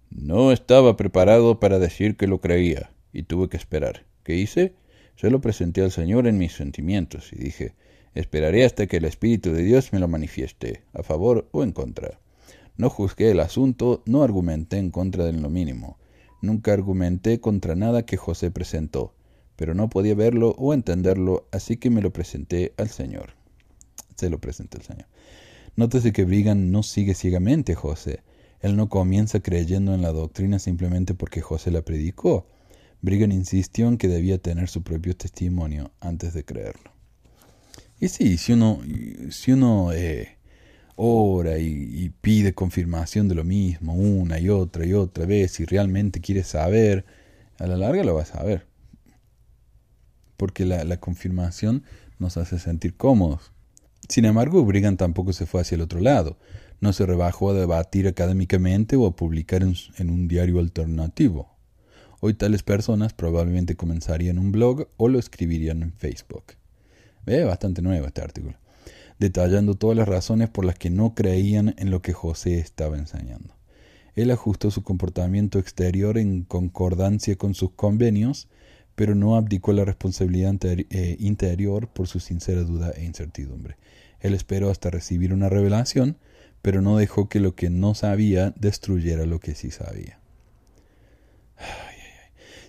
No estaba preparado para decir que lo creía, y tuve que esperar. ¿Qué hice? Se lo presenté al Señor en mis sentimientos, y dije, esperaré hasta que el Espíritu de Dios me lo manifieste, a favor o en contra. No juzgué el asunto, no argumenté en contra de lo mínimo. Nunca argumenté contra nada que José presentó, pero no podía verlo o entenderlo, así que me lo presenté al Señor. Se lo presenté al Señor. Nótese que Brigham no sigue ciegamente a José. Él no comienza creyendo en la doctrina simplemente porque José la predicó. Brigham insistió en que debía tener su propio testimonio antes de creerlo. Y sí, si uno, si uno eh, ora y, pide confirmación de lo mismo una y otra y otra vez y realmente quiere saber, a la larga lo va a saber. Porque la, la confirmación nos hace sentir cómodos. Sin embargo, Brigham tampoco se fue hacia el otro lado. No se rebajó a debatir académicamente o a publicar en, un diario alternativo. Hoy tales personas probablemente comenzarían un blog o lo escribirían en Facebook. Ve, bastante nuevo este artículo detallando todas las razones por las que no creían en lo que José estaba enseñando. Él ajustó su comportamiento exterior en concordancia con sus convenios, pero no abdicó la responsabilidad eh, interior por su sincera duda e incertidumbre. Él esperó hasta recibir una revelación, pero no dejó que lo que no sabía destruyera lo que sí sabía.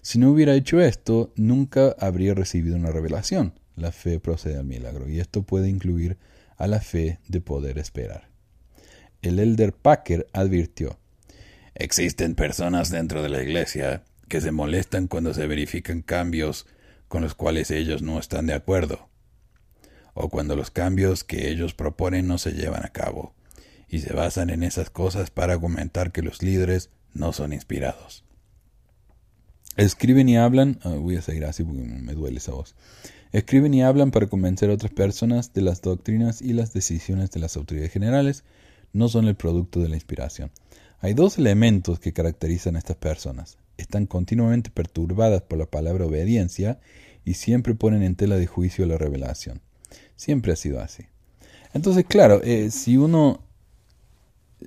Si no hubiera hecho esto, nunca habría recibido una revelación. La fe procede al milagro, y esto puede incluir a la fe de poder esperar. El elder Packer advirtió, Existen personas dentro de la iglesia que se molestan cuando se verifican cambios con los cuales ellos no están de acuerdo, o cuando los cambios que ellos proponen no se llevan a cabo, y se basan en esas cosas para argumentar que los líderes no son inspirados. Escriben y hablan, ah, voy a seguir así porque me duele esa voz. Escriben y hablan para convencer a otras personas de las doctrinas y las decisiones de las autoridades generales, no son el producto de la inspiración. Hay dos elementos que caracterizan a estas personas, están continuamente perturbadas por la palabra obediencia y siempre ponen en tela de juicio la revelación. Siempre ha sido así. Entonces, claro, eh, si uno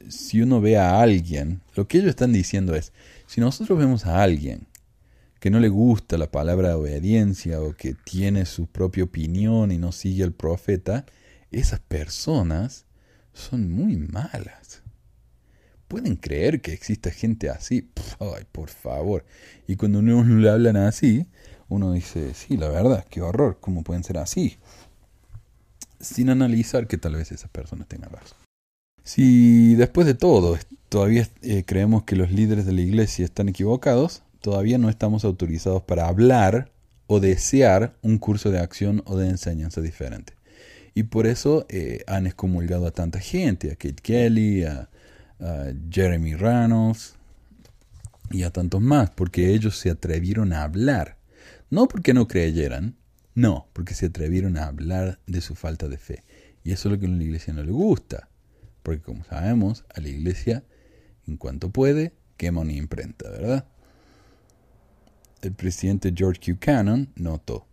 si uno ve a alguien, lo que ellos están diciendo es, si nosotros vemos a alguien que no le gusta la palabra obediencia o que tiene su propia opinión y no sigue al profeta, esas personas son muy malas. ¿Pueden creer que exista gente así? Ay, por favor. Y cuando uno le hablan así, uno dice, sí, la verdad, qué horror, ¿cómo pueden ser así? Sin analizar que tal vez esas personas tengan razón. Si después de todo todavía eh, creemos que los líderes de la iglesia están equivocados, todavía no estamos autorizados para hablar o desear un curso de acción o de enseñanza diferente. Y por eso eh, han excomulgado a tanta gente, a Kate Kelly, a, Jeremy Reynolds y a tantos más, porque ellos se atrevieron a hablar. No porque no creyeran, no, porque se atrevieron a hablar de su falta de fe. Y eso es lo que a la iglesia no le gusta. Porque como sabemos, a la iglesia, en cuanto puede, quema una imprenta, ¿verdad? El presidente George. Cannon notó,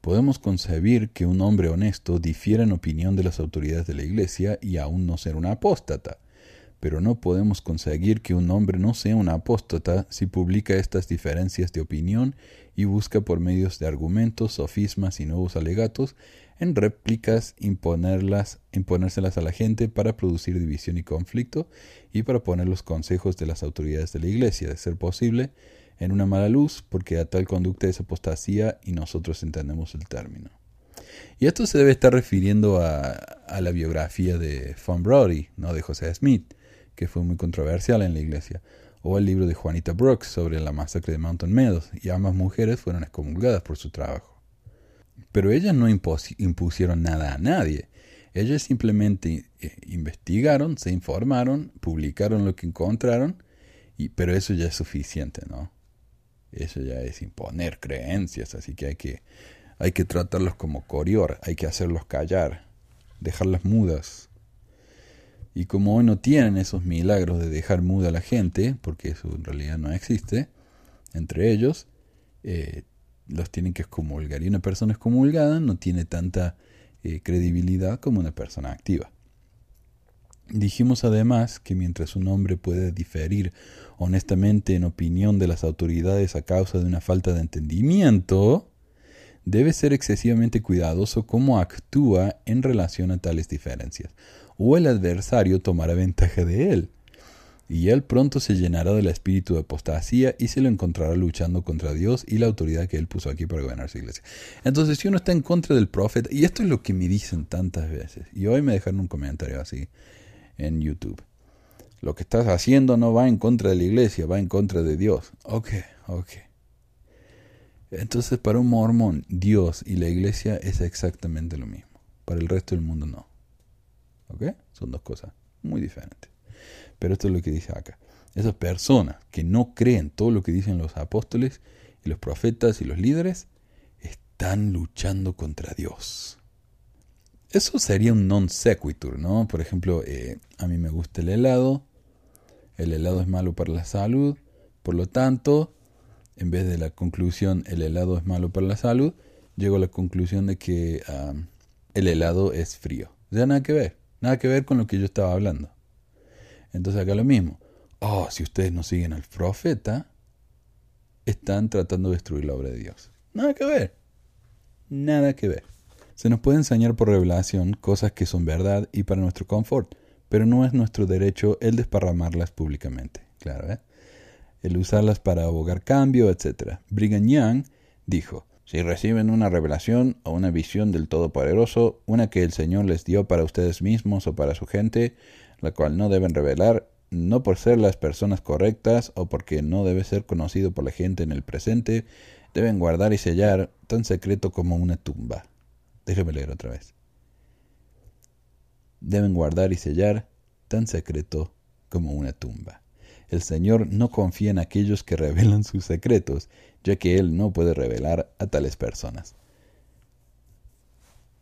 podemos concebir que un hombre honesto difiera en opinión de las autoridades de la iglesia y aún no ser un apóstata, pero no podemos conseguir que un hombre no sea un apóstata si publica estas diferencias de opinión y busca por medios de argumentos, sofismas y nuevos alegatos en réplicas imponerlas, imponérselas a la gente para producir división y conflicto y para poner los consejos de las autoridades de la Iglesia, de ser posible, en una mala luz, porque a tal conducta es apostasía y nosotros entendemos el término. Y esto se debe estar refiriendo a, la biografía de Von Brody, no de José Smith, que fue muy controversial en la iglesia, o el libro de Juanita Brooks sobre la masacre de Mountain Meadows, y ambas mujeres fueron excomulgadas por su trabajo. Pero ellas no impusieron nada a nadie. Ellas simplemente eh, investigaron, se informaron, publicaron lo que encontraron, y, pero eso ya es suficiente, ¿no? Eso ya es imponer creencias, así que hay que, hay que tratarlos como corior, hay que hacerlos callar, dejarlas mudas. Y como hoy no tienen esos milagros de dejar muda a la gente, porque eso en realidad no existe, entre ellos, eh, los tienen que excomulgar. Y una persona excomulgada no tiene tanta eh, credibilidad como una persona activa. Dijimos además que mientras un hombre puede diferir honestamente en opinión de las autoridades a causa de una falta de entendimiento, debe ser excesivamente cuidadoso cómo actúa en relación a tales diferencias, o el adversario tomará ventaja de él y él pronto se llenará del espíritu de apostasía y se lo encontrará luchando contra Dios y la autoridad que él puso aquí para gobernar su iglesia. Entonces, si uno está en contra del profeta, y esto es lo que me dicen tantas veces, y hoy me dejaron un comentario así en YouTube. Lo que estás haciendo no va en contra de la iglesia, va en contra de Dios. Ok, ok. Entonces, para un mormón, Dios y la iglesia es exactamente lo mismo. Para el resto del mundo no. Son dos cosas muy diferentes. Pero esto es lo que dice acá. Esas personas que no creen todo lo que dicen los apóstoles y los profetas y los líderes, están luchando contra Dios. Eso sería un non sequitur, ¿no? Por ejemplo, eh, a mí me gusta el helado, el helado es malo para la salud, por lo tanto, en vez de la conclusión el helado es malo para la salud, llego a la conclusión de que el helado es frío. Ya nada que ver, nada que ver con lo que yo estaba hablando. Entonces acá lo mismo. Oh, si ustedes no siguen al profeta, están tratando de destruir la obra de Dios. Nada que ver. Nada que ver. Se nos puede enseñar por revelación cosas que son verdad y para nuestro confort, pero no es nuestro derecho el desparramarlas públicamente. Claro, ¿eh? El usarlas para abogar cambio, etc. Brigham Young dijo, si reciben una revelación o una visión del Todopoderoso, una que el Señor les dio para ustedes mismos o para su gente, la cual no deben revelar, no por ser las personas correctas o porque no debe ser conocido por la gente en el presente, deben guardar y sellar tan secreto como una tumba. Déjeme leer otra vez. Deben guardar y sellar tan secreto como una tumba. El Señor no confía en aquellos que revelan sus secretos, ya que Él no puede revelar a tales personas.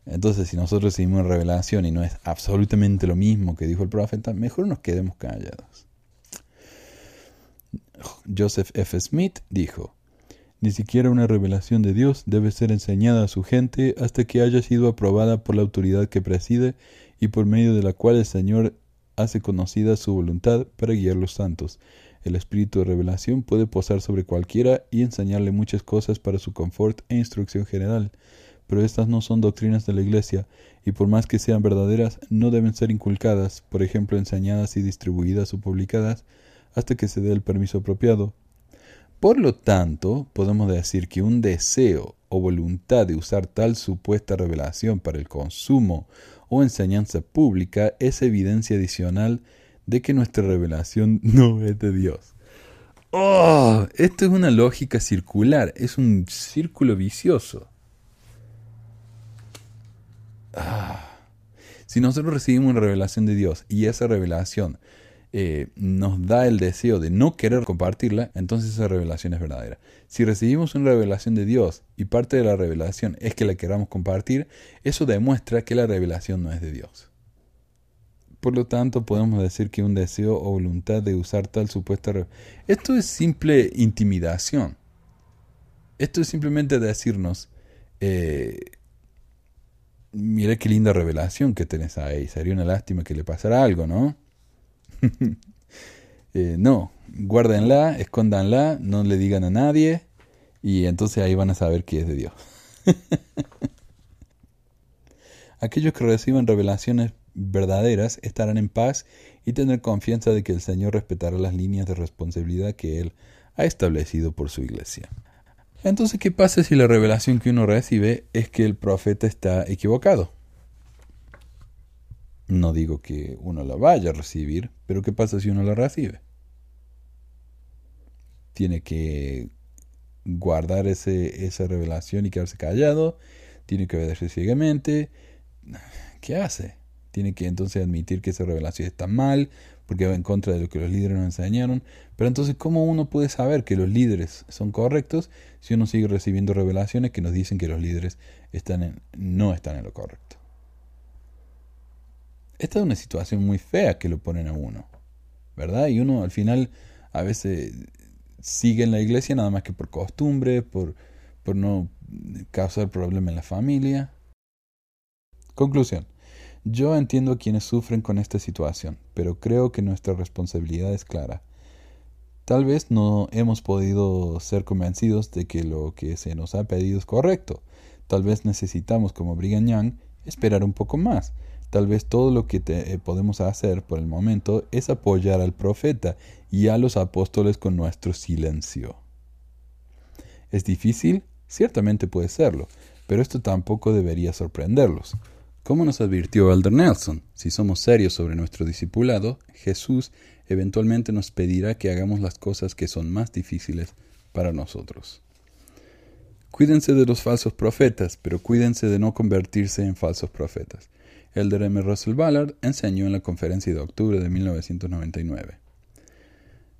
Entonces, si nosotros seguimos revelación y no es absolutamente lo mismo que dijo el profeta, mejor nos quedemos callados. Joseph F. Smith dijo, Ni siquiera una revelación de Dios debe ser enseñada a su gente hasta que haya sido aprobada por la autoridad que preside y por medio de la cual el Señor hace conocida su voluntad para guiar los santos. El espíritu de revelación puede posar sobre cualquiera y enseñarle muchas cosas para su confort e instrucción general, pero estas no son doctrinas de la Iglesia, y por más que sean verdaderas, no deben ser inculcadas, por ejemplo, enseñadas y distribuidas o publicadas, hasta que se dé el permiso apropiado. Por lo tanto, podemos decir que un deseo o voluntad de usar tal supuesta revelación para el consumo o enseñanza pública es evidencia adicional de que nuestra revelación *laughs* no es de Dios. ¡Oh! Esto es una lógica circular, es un círculo vicioso. Ah. Si nosotros recibimos una revelación de Dios y esa revelación eh, nos da el deseo de no querer compartirla, entonces esa revelación es verdadera. Si recibimos una revelación de Dios y parte de la revelación es que la queramos compartir, eso demuestra que la revelación no es de Dios. Por lo tanto, podemos decir que un deseo o voluntad de usar tal supuesta revelación. Esto es simple intimidación. Esto es simplemente decirnos, eh, mira qué linda revelación que tenés ahí, sería una lástima que le pasara algo, ¿no? *laughs* Eh, no, guárdenla, escóndanla, no le digan a nadie y entonces ahí van a saber que es de Dios. *laughs* Aquellos que reciban revelaciones verdaderas estarán en paz y tendrán confianza de que el Señor respetará las líneas de responsabilidad que Él ha establecido por su iglesia. Entonces, ¿qué pasa si la revelación que uno recibe es que el profeta está equivocado? No digo que uno la vaya a recibir, pero ¿qué pasa si uno la recibe? Tiene que guardar ese, esa revelación y quedarse callado, tiene que obedecer ciegamente. ¿Qué hace? Tiene que entonces admitir que esa revelación está mal, porque va en contra de lo que los líderes nos enseñaron. Pero entonces, ¿cómo uno puede saber que los líderes son correctos si uno sigue recibiendo revelaciones que nos dicen que los líderes están no están en lo correcto? Esta es una situación muy fea que lo ponen a uno, ¿verdad? Y uno al final a veces sigue en la iglesia nada más que por costumbre, por, por no causar problema en la familia. Conclusión. Yo entiendo a quienes sufren con esta situación, pero creo que nuestra responsabilidad es clara. Tal vez no hemos podido ser convencidos de que lo que se nos ha pedido es correcto. Tal vez necesitamos, como Brigham Young, esperar un poco más Tal vez todo lo que eh, podemos hacer por el momento es apoyar al profeta y a los apóstoles con nuestro silencio. ¿Es difícil? Ciertamente puede serlo, pero esto tampoco debería sorprenderlos. Como nos advirtió Elder Nelson, si somos serios sobre nuestro discipulado, Jesús eventualmente nos pedirá que hagamos las cosas que son más difíciles para nosotros. Cuídense de los falsos profetas, pero cuídense de no convertirse en falsos profetas. Elder M. Russell Ballard enseñó en la conferencia de octubre de 1999.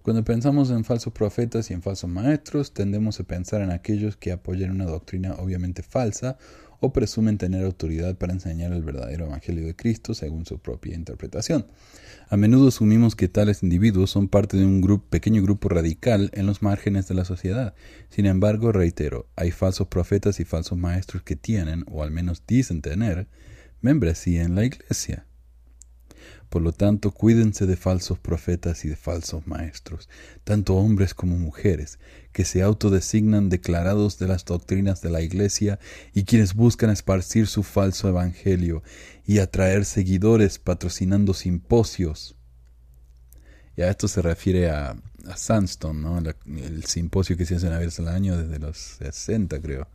Cuando pensamos en falsos profetas y en falsos maestros, tendemos a pensar en aquellos que apoyan una doctrina obviamente falsa o presumen tener autoridad para enseñar el verdadero Evangelio de Cristo según su propia interpretación. A menudo asumimos que tales individuos son parte de un pequeño grupo radical en los márgenes de la sociedad. Sin embargo, reitero, hay falsos profetas y falsos maestros que tienen, o al menos dicen tener, membresía en la iglesia. Por lo tanto, cuídense de falsos profetas y de falsos maestros, tanto hombres como mujeres, que se autodesignan declarados de las doctrinas de la Iglesia y quienes buscan esparcir su falso evangelio y atraer seguidores patrocinando simposios. Y a esto se refiere a, a Sandstone, ¿no? el simposio que se hace una vez al año desde los 60, creo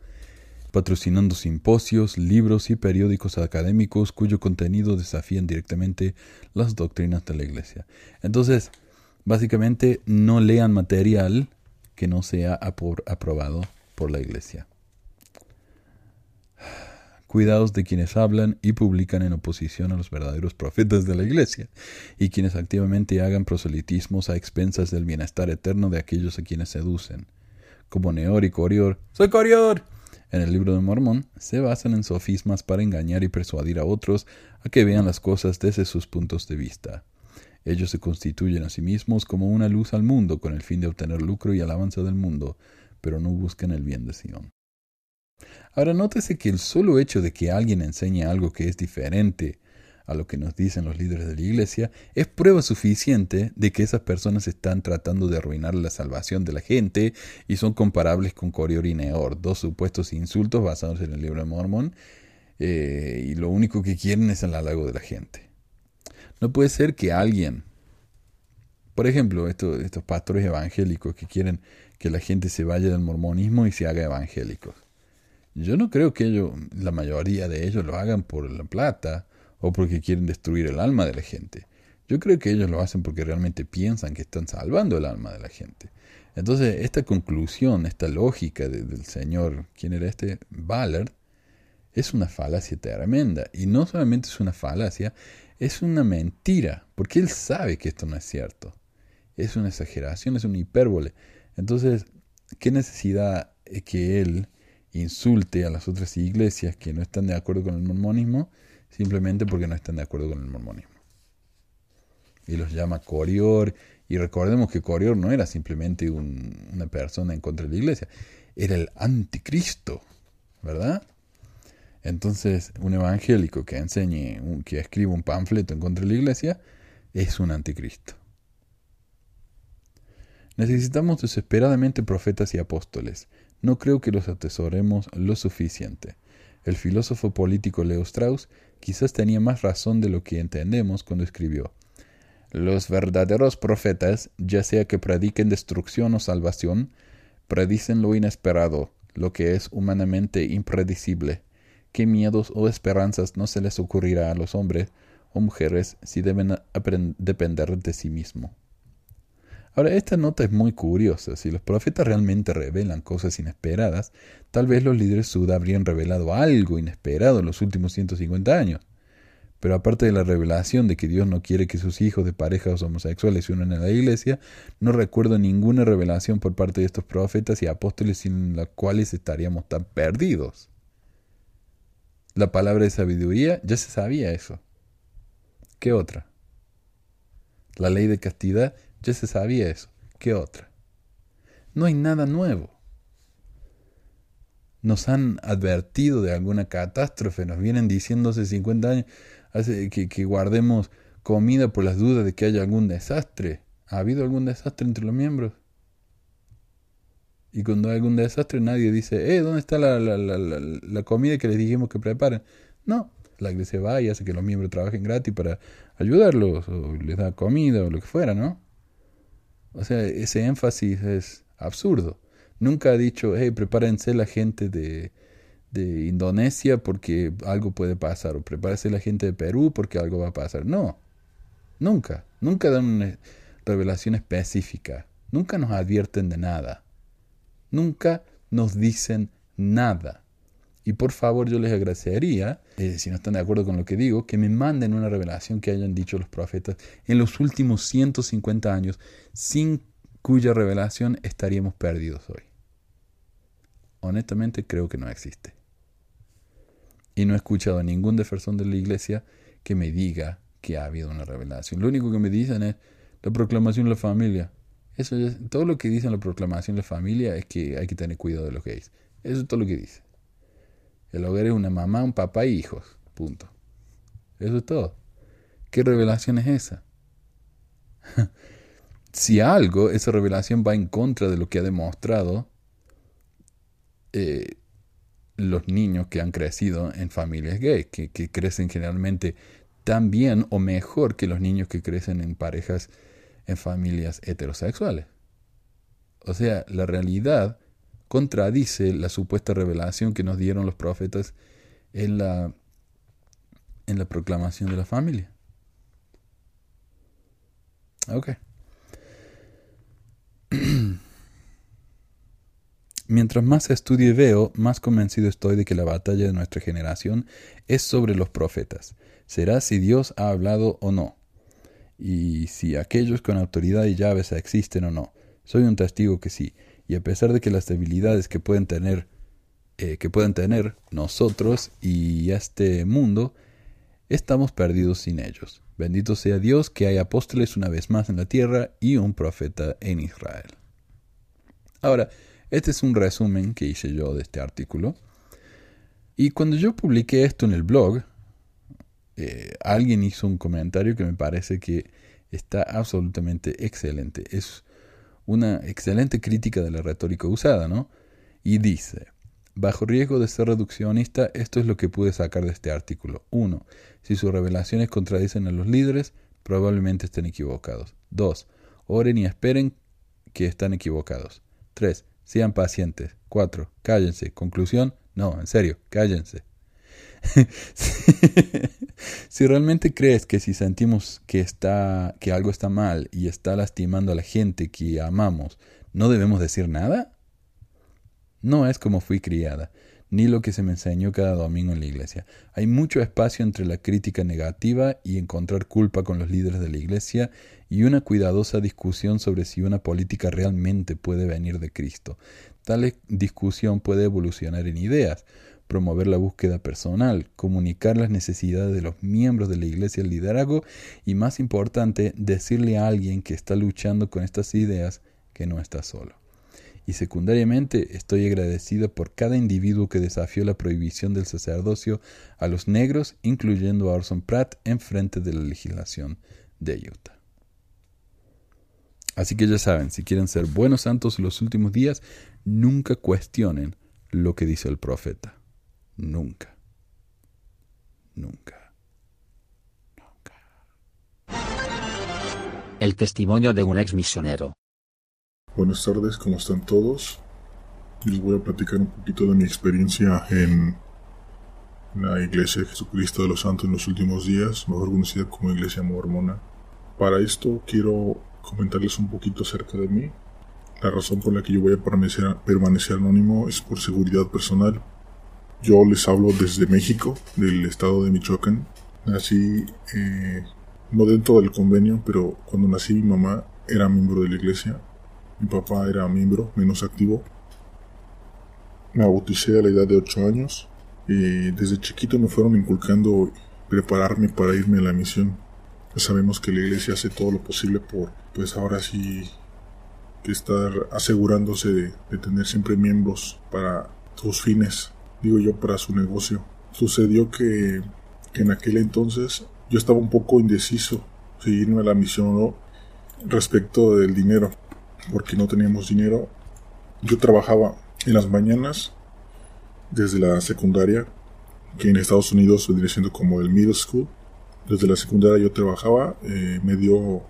patrocinando simposios, libros y periódicos académicos cuyo contenido desafían directamente las doctrinas de la Iglesia. Entonces, básicamente, no lean material que no sea aprobado por la Iglesia. Cuidados de quienes hablan y publican en oposición a los verdaderos profetas de la Iglesia, y quienes activamente hagan proselitismos a expensas del bienestar eterno de aquellos a quienes seducen. Como Neor y Corior. ¡Soy Corior! En el libro de Mormón se basan en sofismas para engañar y persuadir a otros a que vean las cosas desde sus puntos de vista. Ellos se constituyen a sí mismos como una luz al mundo con el fin de obtener lucro y alabanza del mundo, pero no buscan el bien de Sion. Ahora nótese que el solo hecho de que alguien enseñe algo que es diferente a lo que nos dicen los líderes de la iglesia es prueba suficiente de que esas personas están tratando de arruinar la salvación de la gente y son comparables con Corior y Neor, dos supuestos insultos basados en el libro de Mormón, eh, y lo único que quieren es el halago de la gente. No puede ser que alguien, por ejemplo, estos, estos pastores evangélicos que quieren que la gente se vaya del mormonismo y se haga evangélicos. Yo no creo que ellos, la mayoría de ellos lo hagan por la plata o porque quieren destruir el alma de la gente. Yo creo que ellos lo hacen porque realmente piensan que están salvando el alma de la gente. Entonces, esta conclusión, esta lógica del señor, ¿quién era este? Ballard, es una falacia tremenda. Y no solamente es una falacia, es una mentira, porque él sabe que esto no es cierto. Es una exageración, es una hipérbole. Entonces, ¿qué necesidad que él insulte a las otras iglesias que no están de acuerdo con el mormonismo simplemente porque no están de acuerdo con el mormonismo? Y los llama Corior. Y recordemos que Corior no era simplemente una persona en contra de la iglesia, era el anticristo, ¿verdad? Entonces, un evangélico que enseñe, que escriba un panfleto en contra de la iglesia, es un anticristo. Necesitamos desesperadamente profetas y apóstoles. No creo que los atesoremos lo suficiente. El filósofo político Leo Strauss quizás tenía más razón de lo que entendemos cuando escribió. Los verdaderos profetas, ya sea que prediquen destrucción o salvación, predicen lo inesperado, lo que es humanamente impredecible qué miedos o esperanzas no se les ocurrirá a los hombres o mujeres si deben depender de sí mismo. Ahora, esta nota es muy curiosa. Si los profetas realmente revelan cosas inesperadas, tal vez los líderes sud habrían revelado algo inesperado en los últimos 150 años. Pero aparte de la revelación de que Dios no quiere que sus hijos de parejas homosexuales se unan a la iglesia, no recuerdo ninguna revelación por parte de estos profetas y apóstoles sin las cuales estaríamos tan perdidos la palabra de sabiduría, ya se sabía eso. ¿Qué otra? La ley de castidad, ya se sabía eso. ¿Qué otra? No hay nada nuevo. Nos han advertido de alguna catástrofe, nos vienen diciendo hace 50 años que, que guardemos comida por las dudas de que haya algún desastre. ¿Ha habido algún desastre entre los miembros? Y cuando hay algún desastre nadie dice, eh, ¿dónde está la, la, la, la, comida que les dijimos que preparen? No, la iglesia va y hace que los miembros trabajen gratis para ayudarlos, o les da comida, o lo que fuera, ¿no? O sea, ese énfasis es absurdo. Nunca ha dicho, hey, prepárense la gente de, de Indonesia porque algo puede pasar, o prepárense la gente de Perú porque algo va a pasar. No, nunca, nunca dan una revelación específica, nunca nos advierten de nada. Nunca nos dicen nada. Y por favor yo les agradecería, eh, si no están de acuerdo con lo que digo, que me manden una revelación que hayan dicho los profetas en los últimos 150 años, sin cuya revelación estaríamos perdidos hoy. Honestamente creo que no existe. Y no he escuchado a ningún defensor de la iglesia que me diga que ha habido una revelación. Lo único que me dicen es la proclamación de la familia. Eso todo lo que dice en la proclamación de la familia es que hay que tener cuidado de los gays. Eso es todo lo que dice. El hogar es una mamá, un papá y hijos. Punto. Eso es todo. ¿Qué revelación es esa? *laughs* si algo, esa revelación va en contra de lo que ha demostrado eh, los niños que han crecido en familias gays, que, que crecen generalmente tan bien o mejor que los niños que crecen en parejas en familias heterosexuales. O sea, la realidad contradice la supuesta revelación que nos dieron los profetas en la, en la proclamación de la familia. Ok. *clears throat* Mientras más estudio y veo, más convencido estoy de que la batalla de nuestra generación es sobre los profetas. Será si Dios ha hablado o no y si aquellos con autoridad y llaves existen o no. Soy un testigo que sí, y a pesar de que las debilidades que pueden tener, eh, que pueden tener nosotros y este mundo, estamos perdidos sin ellos. Bendito sea Dios que hay apóstoles una vez más en la tierra y un profeta en Israel. Ahora, este es un resumen que hice yo de este artículo. Y cuando yo publiqué esto en el blog, eh, alguien hizo un comentario que me parece que está absolutamente excelente. Es una excelente crítica de la retórica usada, ¿no? Y dice, bajo riesgo de ser reduccionista, esto es lo que pude sacar de este artículo. 1. Si sus revelaciones contradicen a los líderes, probablemente estén equivocados. 2. Oren y esperen que están equivocados. 3. Sean pacientes. 4. Cállense. Conclusión. No, en serio, cállense. *laughs* si realmente crees que si sentimos que está que algo está mal y está lastimando a la gente que amamos, no debemos decir nada? No es como fui criada, ni lo que se me enseñó cada domingo en la iglesia. Hay mucho espacio entre la crítica negativa y encontrar culpa con los líderes de la iglesia y una cuidadosa discusión sobre si una política realmente puede venir de Cristo. Tal discusión puede evolucionar en ideas, promover la búsqueda personal, comunicar las necesidades de los miembros de la iglesia al liderazgo y, más importante, decirle a alguien que está luchando con estas ideas que no está solo. Y secundariamente estoy agradecido por cada individuo que desafió la prohibición del sacerdocio a los negros, incluyendo a Orson Pratt, en frente de la legislación de Utah. Así que ya saben, si quieren ser buenos santos los últimos días, nunca cuestionen lo que dice el profeta. Nunca. Nunca. Nunca. El testimonio de un ex misionero. Buenas tardes, ¿cómo están todos? Les voy a platicar un poquito de mi experiencia en la Iglesia de Jesucristo de los Santos en los últimos días, mejor conocida como Iglesia Mormona. Para esto quiero comentarles un poquito acerca de mí. La razón por la que yo voy a permanecer, permanecer anónimo es por seguridad personal. Yo les hablo desde México, del estado de Michoacán. Nací eh, no dentro del convenio, pero cuando nací mi mamá era miembro de la iglesia. Mi papá era miembro, menos activo. Me bauticé a la edad de 8 años. Y desde chiquito me fueron inculcando prepararme para irme a la misión. Ya sabemos que la iglesia hace todo lo posible por, pues ahora sí, que estar asegurándose de tener siempre miembros para sus fines digo yo, para su negocio. Sucedió que, en aquel entonces yo estaba un poco indeciso si irme a la misión o no respecto del dinero, porque no teníamos dinero. Yo trabajaba en las mañanas desde la secundaria, que en Estados Unidos vendría siendo como el middle school. Desde la secundaria yo trabajaba, eh, me dio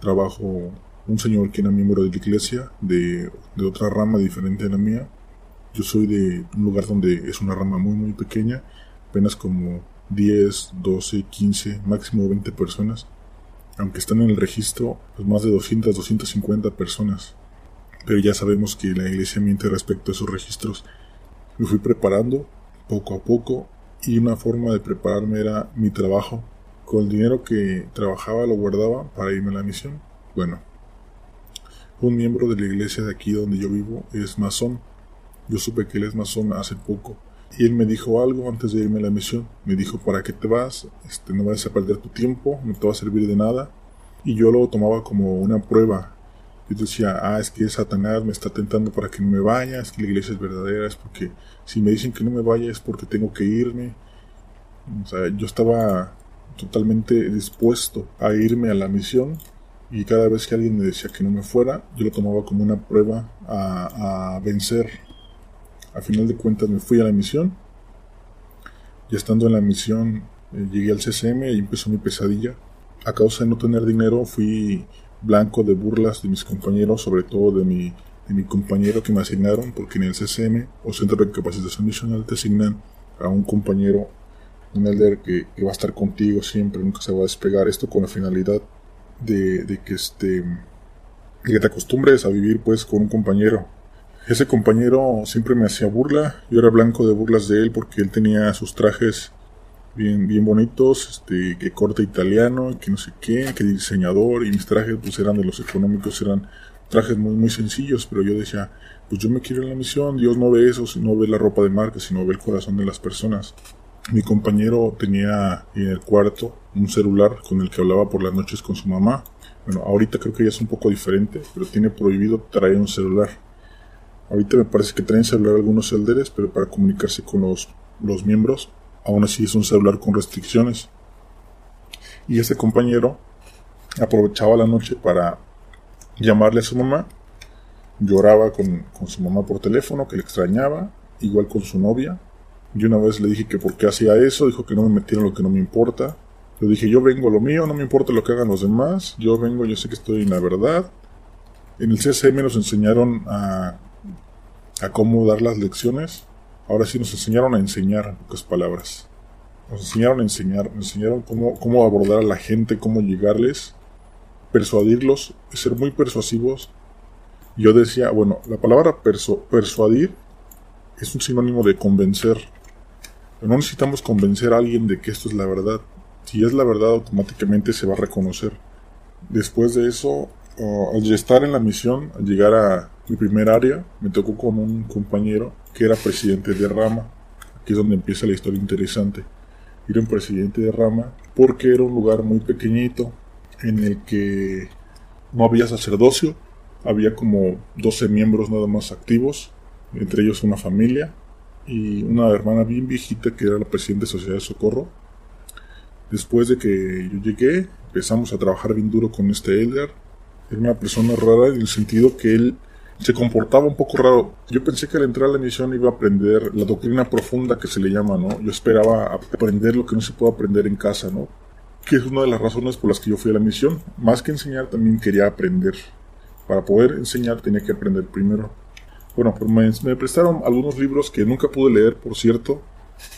trabajo un señor que era miembro de la iglesia, de, de otra rama diferente a la mía, yo soy de un lugar donde es una rama muy muy pequeña, apenas como 10, 12, 15, máximo 20 personas. Aunque están en el registro, pues más de 200, 250 personas. Pero ya sabemos que la iglesia miente respecto a esos registros. Me fui preparando poco a poco y una forma de prepararme era mi trabajo. Con el dinero que trabajaba lo guardaba para irme a la misión. Bueno, un miembro de la iglesia de aquí donde yo vivo es masón yo supe que él es masón hace poco. Y él me dijo algo antes de irme a la misión. Me dijo, ¿para qué te vas? Este, no vas a perder tu tiempo, no te va a servir de nada. Y yo lo tomaba como una prueba. Yo decía, ah, es que Satanás me está tentando para que no me vaya, es que la iglesia es verdadera, es porque si me dicen que no me vaya es porque tengo que irme. O sea, yo estaba totalmente dispuesto a irme a la misión y cada vez que alguien me decía que no me fuera, yo lo tomaba como una prueba a, a vencer a final de cuentas me fui a la misión. Ya estando en la misión eh, llegué al CCM y empezó mi pesadilla. A causa de no tener dinero fui blanco de burlas de mis compañeros, sobre todo de mi, de mi compañero que me asignaron, porque en el CCM o Centro de Capacitación Misional te asignan a un compañero, un elder que, va a estar contigo siempre, nunca se va a despegar. Esto con la finalidad de, de que este que te acostumbres a vivir pues con un compañero ese compañero siempre me hacía burla, yo era blanco de burlas de él porque él tenía sus trajes bien, bien bonitos, este, que corte italiano, que no sé qué, que diseñador, y mis trajes pues eran de los económicos, eran trajes muy, muy sencillos, pero yo decía, pues yo me quiero en la misión, Dios no ve eso, no ve la ropa de marca, sino ve el corazón de las personas. Mi compañero tenía en el cuarto un celular con el que hablaba por las noches con su mamá. Bueno, ahorita creo que ya es un poco diferente, pero tiene prohibido traer un celular. Ahorita me parece que traen celular algunos celderes, pero para comunicarse con los, los miembros, aún así es un celular con restricciones. Y ese compañero aprovechaba la noche para llamarle a su mamá. Lloraba con, con su mamá por teléfono, que le extrañaba, igual con su novia. Yo una vez le dije que por qué hacía eso, dijo que no me metiera en lo que no me importa. Yo dije, yo vengo a lo mío, no me importa lo que hagan los demás, yo vengo, yo sé que estoy en la verdad. En el CSM nos enseñaron a, a cómo dar las lecciones, ahora sí nos enseñaron a enseñar, en pocas palabras. Nos enseñaron a enseñar, nos enseñaron cómo, cómo abordar a la gente, cómo llegarles, persuadirlos, ser muy persuasivos. Yo decía, bueno, la palabra persuadir es un sinónimo de convencer. No necesitamos convencer a alguien de que esto es la verdad. Si es la verdad, automáticamente se va a reconocer. Después de eso, al estar en la misión, al llegar a mi primer área, me tocó con un compañero que era presidente de rama. Aquí es donde empieza la historia interesante. Era un presidente de rama porque era un lugar muy pequeñito en el que no había sacerdocio, había como 12 miembros nada más activos entre ellos una familia y una hermana bien viejita que era la presidenta de Sociedad de Socorro. Después de que yo llegué, empezamos a trabajar bien duro con este Elder. Era una persona rara en el sentido que él se comportaba un poco raro. Yo pensé que al entrar a la misión iba a aprender la doctrina profunda que se le llama, ¿no? Yo esperaba aprender lo que no se puede aprender en casa, ¿no? Que es una de las razones por las que yo fui a la misión. Más que enseñar, también quería aprender. Para poder enseñar tenía que aprender primero. Bueno, pues me, prestaron algunos libros que nunca pude leer, por cierto,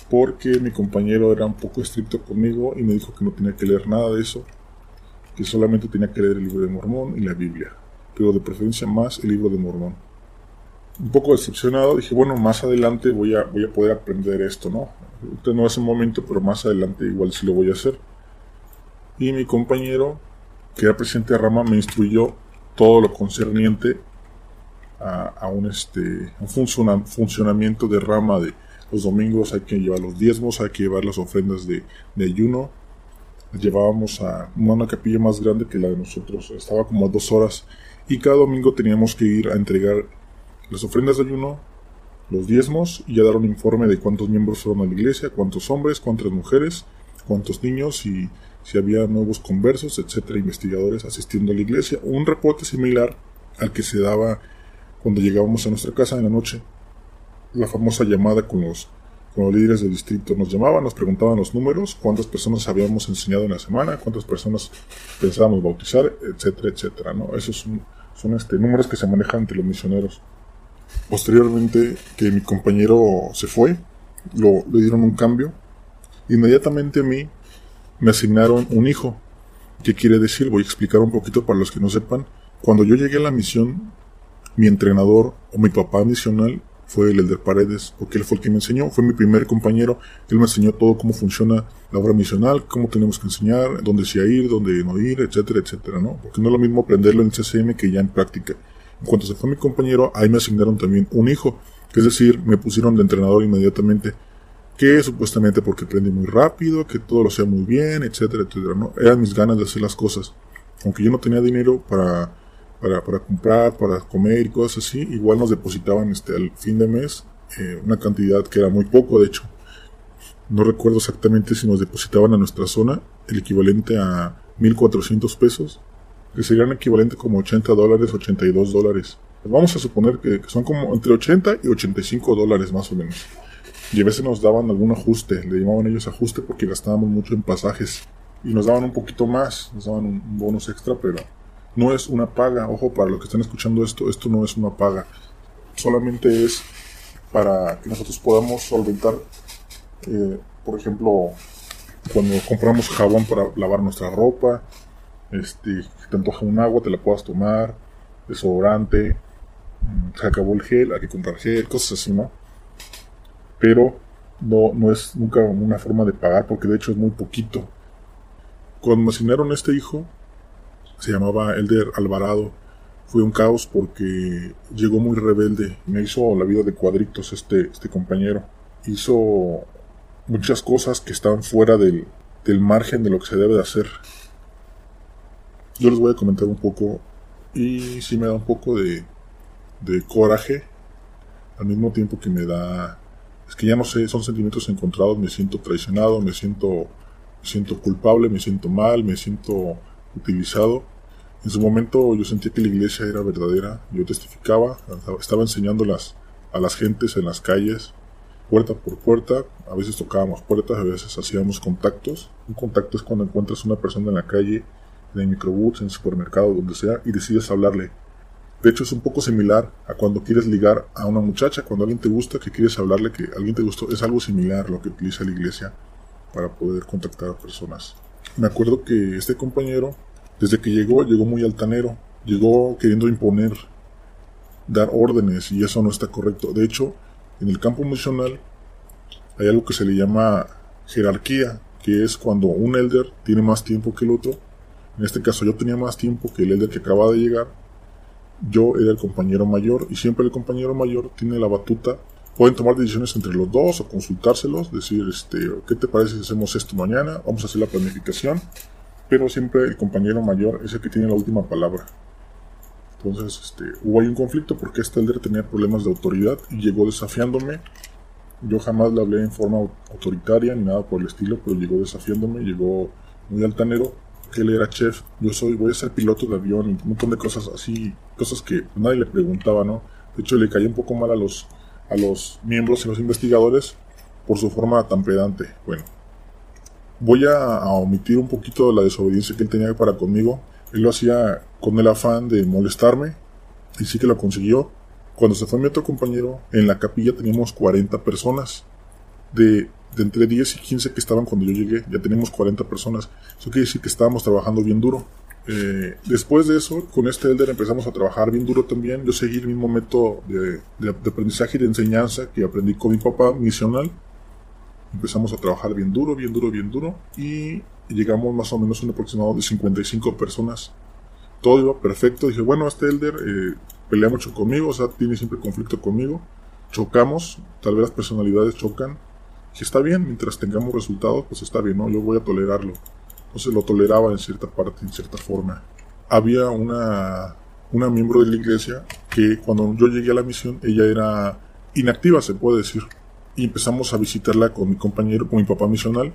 porque mi compañero era un poco estricto conmigo y me dijo que no tenía que leer nada de eso, solamente tenía que leer el libro de Mormón y la Biblia, pero de preferencia más el libro de Mormón. Un poco decepcionado, dije, bueno, más adelante voy a, voy a poder aprender esto, ¿no? Ahorita no es el momento, pero más adelante igual sí lo voy a hacer. Y mi compañero, que era presidente de Rama, me instruyó todo lo concerniente a, un, este, un funcionamiento de rama de los domingos hay que llevar los diezmos, hay que llevar las ofrendas de, ayuno. Llevábamos a una capilla más grande que la de nosotros, estaba como a dos horas y cada domingo teníamos que ir a entregar las ofrendas de ayuno, los diezmos y a dar un informe de cuántos miembros fueron a la iglesia, cuántos hombres, cuántas mujeres, cuántos niños y si había nuevos conversos, etcétera, investigadores asistiendo a la iglesia. Un reporte similar al que se daba cuando llegábamos a nuestra casa en la noche, la famosa llamada con los, con los líderes del distrito. Nos llamaban, nos preguntaban los números, cuántas personas habíamos enseñado en la semana, cuántas personas pensábamos bautizar, etcétera, etcétera. ¿no? Esos son, son este, números que se manejan entre los misioneros. Posteriormente que mi compañero se fue, lo, le dieron un cambio. Inmediatamente a mí me asignaron un hijo. ¿Qué quiere decir? Voy a explicar un poquito para los que no sepan. Cuando yo llegué a la misión, mi entrenador o mi papá misional fue el Elder Paredes, porque él fue el que me enseñó, fue mi primer compañero, él me enseñó todo cómo funciona la obra misional, cómo tenemos que enseñar, dónde sí ir, dónde no ir, etcétera, etcétera, ¿no? Porque no es lo mismo aprenderlo en CCM que ya en práctica. En cuanto se fue mi compañero, ahí me asignaron también un hijo, es decir, me pusieron de entrenador inmediatamente, que supuestamente porque aprende muy rápido, que todo lo sea muy bien, etcétera, etcétera, ¿no? Eran mis ganas de hacer las cosas. Aunque yo no tenía dinero para para, para comprar, para comer y cosas así, igual nos depositaban este, al fin de mes eh, una cantidad que era muy poco, de hecho. No recuerdo exactamente si nos depositaban a nuestra zona el equivalente a 1.400 pesos, que serían equivalente como 80 dólares, 82 dólares. Vamos a suponer que, son como entre 80 y 85 dólares más o menos. Y a veces nos daban algún ajuste, le llamaban ellos ajuste porque gastábamos mucho en pasajes. Y nos daban un poquito más, nos daban un bonus extra, pero no es una paga, ojo, para los que están escuchando esto, esto no es una paga. Solamente es para que nosotros podamos solventar, eh, por ejemplo, cuando compramos jabón para lavar nuestra ropa, este, te antoja un agua, te la puedas tomar, desodorante, mm, se acabó el gel, hay que comprar gel, cosas así, ¿no? Pero no, no es nunca una forma de pagar, porque de hecho es muy poquito. Cuando me asignaron este hijo, se llamaba Elder Alvarado. Fue un caos porque llegó muy rebelde. Me hizo la vida de cuadritos este, este compañero. Hizo muchas cosas que están fuera del, del margen de lo que se debe de hacer. Yo les voy a comentar un poco y sí me da un poco de, de coraje al mismo tiempo que me da es que ya no sé, son sentimientos encontrados, me siento traicionado, me siento me siento culpable, me siento mal, me siento utilizado. En su momento yo sentía que la iglesia era verdadera, yo testificaba, estaba enseñándolas a las gentes en las calles, puerta por puerta, a veces tocábamos puertas, a veces hacíamos contactos. Un contacto es cuando encuentras una persona en la calle, en el microbús, en el supermercado, donde sea, y decides hablarle. De hecho, es un poco similar a cuando quieres ligar a una muchacha, cuando alguien te gusta, que quieres hablarle que alguien te gustó. Es algo similar lo que utiliza la iglesia para poder contactar a personas. Me acuerdo que este compañero, desde que llegó, llegó muy altanero. Llegó queriendo imponer, dar órdenes, y eso no está correcto. De hecho, en el campo misional hay algo que se le llama jerarquía, que es cuando un elder tiene más tiempo que el otro. En este caso yo tenía más tiempo que el elder que acababa de llegar yo era el compañero mayor y siempre el compañero mayor tiene la batuta. Pueden tomar decisiones entre los dos o consultárselos, decir, este, ¿qué te parece si hacemos esto mañana? Vamos a hacer la planificación. Pero siempre el compañero mayor es el que tiene la última palabra. Entonces, este, hubo ahí un conflicto porque este elder tenía problemas de autoridad y llegó desafiándome. Yo jamás le hablé en forma autoritaria ni nada por el estilo, pero llegó desafiándome, llegó muy altanero que él era chef, yo soy, voy a ser piloto de avión y un montón de cosas así, cosas que nadie le preguntaba, ¿no? De hecho, le caía un poco mal a los, a los miembros y los investigadores por su forma tan pedante. Bueno, voy a, omitir un poquito la desobediencia que él tenía para conmigo. Él lo hacía con el afán de molestarme y sí que lo consiguió. Cuando se fue mi otro compañero, en la capilla teníamos 40 personas. De de entre 10 y 15 que estaban cuando yo llegué, ya tenemos 40 personas. Eso quiere decir que estábamos trabajando bien duro. Eh, después de eso, con este Elder empezamos a trabajar bien duro también. Yo seguí el mismo método de, de, aprendizaje y de enseñanza que aprendí con mi papá misional. Empezamos a trabajar bien duro, bien duro, bien duro. Y llegamos más o menos a un aproximado de 55 personas. Todo iba perfecto. Dije, bueno, este Elder eh, pelea mucho conmigo, o sea, tiene siempre conflicto conmigo. Chocamos, tal vez las personalidades chocan si está bien, mientras tengamos resultados, pues está bien, ¿no? Yo voy a tolerarlo. Entonces lo toleraba en cierta parte, en cierta forma. Había una, una miembro de la iglesia que cuando yo llegué a la misión, ella era inactiva, se puede decir. Y empezamos a visitarla con mi compañero, con mi papá misional.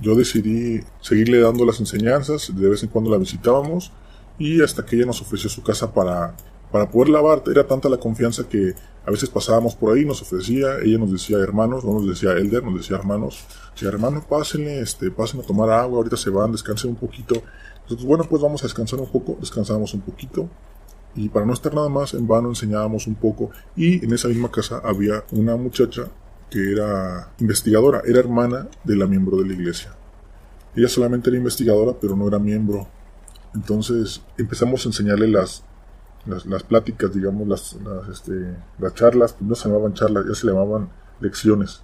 Yo decidí seguirle dando las enseñanzas, de vez en cuando la visitábamos y hasta que ella nos ofreció su casa para para poder lavar era tanta la confianza que a veces pasábamos por ahí, nos ofrecía, ella nos decía hermanos, no nos decía elder, nos decía hermanos, decía hermanos, pásenle, este, pasen a tomar agua, ahorita se van, descansen un poquito. Entonces, bueno, pues vamos a descansar un poco, descansábamos un poquito. Y para no estar nada más en vano enseñábamos un poco. Y en esa misma casa había una muchacha que era investigadora, era hermana de la miembro de la iglesia. Ella solamente era investigadora, pero no era miembro. Entonces empezamos a enseñarle las las, pláticas, digamos, las, las, este, las charlas, no se llamaban charlas, ya se llamaban lecciones.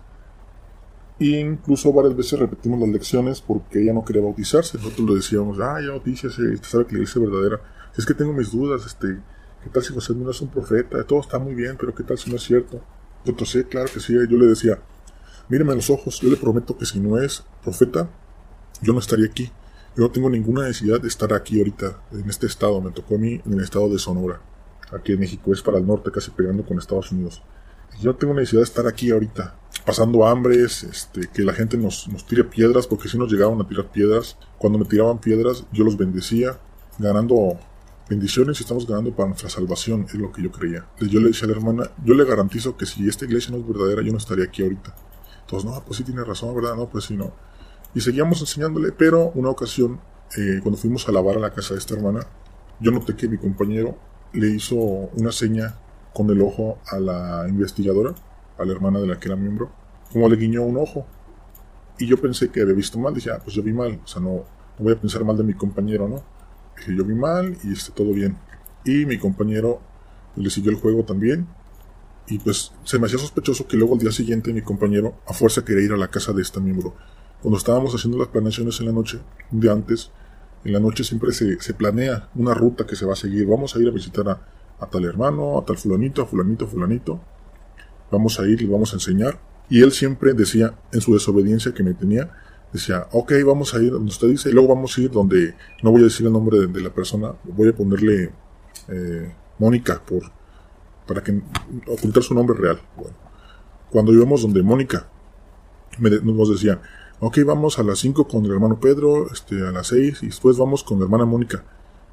E incluso varias veces repetimos las lecciones porque ella no quería bautizarse. Nosotros le decíamos, ah, ya bautícese, usted sabe que la iglesia es verdadera. Es que tengo mis dudas, este, ¿qué tal si José no es un profeta? Todo está muy bien, pero ¿qué tal si no es cierto? Entonces, claro que sí. Yo le decía, míreme a los ojos, yo le prometo que si no es profeta, yo no estaría aquí. Yo no tengo ninguna necesidad de estar aquí ahorita, en este estado. Me tocó a mí en el estado de Sonora. Aquí en México es para el norte, casi pegando con Estados Unidos. Yo no tengo necesidad de estar aquí ahorita, pasando hambres, este, que la gente nos, nos tire piedras, porque si nos llegaban a tirar piedras. Cuando me tiraban piedras, yo los bendecía, ganando bendiciones y estamos ganando para nuestra salvación, es lo que yo creía. Yo le decía a la hermana, yo le garantizo que si esta iglesia no es verdadera, yo no estaría aquí ahorita. Entonces, no, pues sí tiene razón, ¿verdad? No, pues sí, no. Y seguíamos enseñándole, pero una ocasión, eh, cuando fuimos a lavar a la casa de esta hermana, yo noté que mi compañero le hizo una seña con el ojo a la investigadora, a la hermana de la que era miembro, como le guiñó un ojo. Y yo pensé que había visto mal, dije, ah, pues yo vi mal, o sea, no, voy a pensar mal de mi compañero, ¿no? Dije, yo vi mal y esté todo bien. Y mi compañero le siguió el juego también. Y pues se me hacía sospechoso que luego al día siguiente mi compañero a fuerza quería ir a la casa de esta miembro. Cuando estábamos haciendo las planeaciones en la noche, día antes, en la noche siempre se, planea una ruta que se va a seguir. Vamos a ir a visitar a, tal hermano, a tal fulanito, a fulanito, fulanito. Vamos a ir, y vamos a enseñar. Y él siempre decía, en su desobediencia que me tenía, decía, ok, vamos a ir donde usted dice, y luego vamos a ir donde, no voy a decir el nombre de, la persona, voy a ponerle eh, Mónica, por, para que ocultar su nombre real. Bueno, cuando íbamos donde Mónica, me, nos decía, ok, vamos a las 5 con el hermano Pedro, este, a las 6, y después vamos con la hermana Mónica.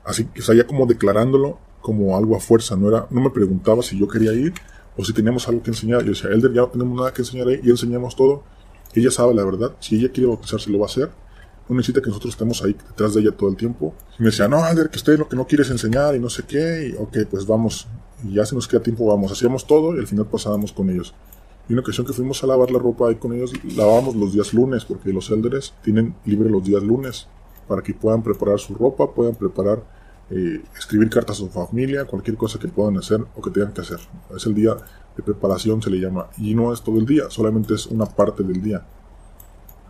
Así que, o ya como declarándolo como algo a fuerza, no era, no me preguntaba si yo quería ir o si teníamos algo que enseñar. Yo decía, Elder, ya no tenemos nada que enseñar ahí, y enseñamos todo. Ella sabe la verdad, si ella quiere bautizarse lo va a hacer. No necesita que nosotros estemos ahí detrás de ella todo el tiempo. Y me decía, no, Elder, que usted lo que no quieres enseñar y no sé qué. Y, ok, pues vamos. Y ya se nos queda tiempo, vamos. Hacíamos todo y al final pasábamos con ellos. Y una ocasión que fuimos a lavar la ropa ahí con ellos, lavábamos los días lunes, porque los elders tienen libre los días lunes, para que puedan preparar su ropa, puedan preparar, eh, escribir cartas a su familia, cualquier cosa que puedan hacer o que tengan que hacer. Es el día de preparación, se le llama. Y no es todo el día, solamente es una parte del día.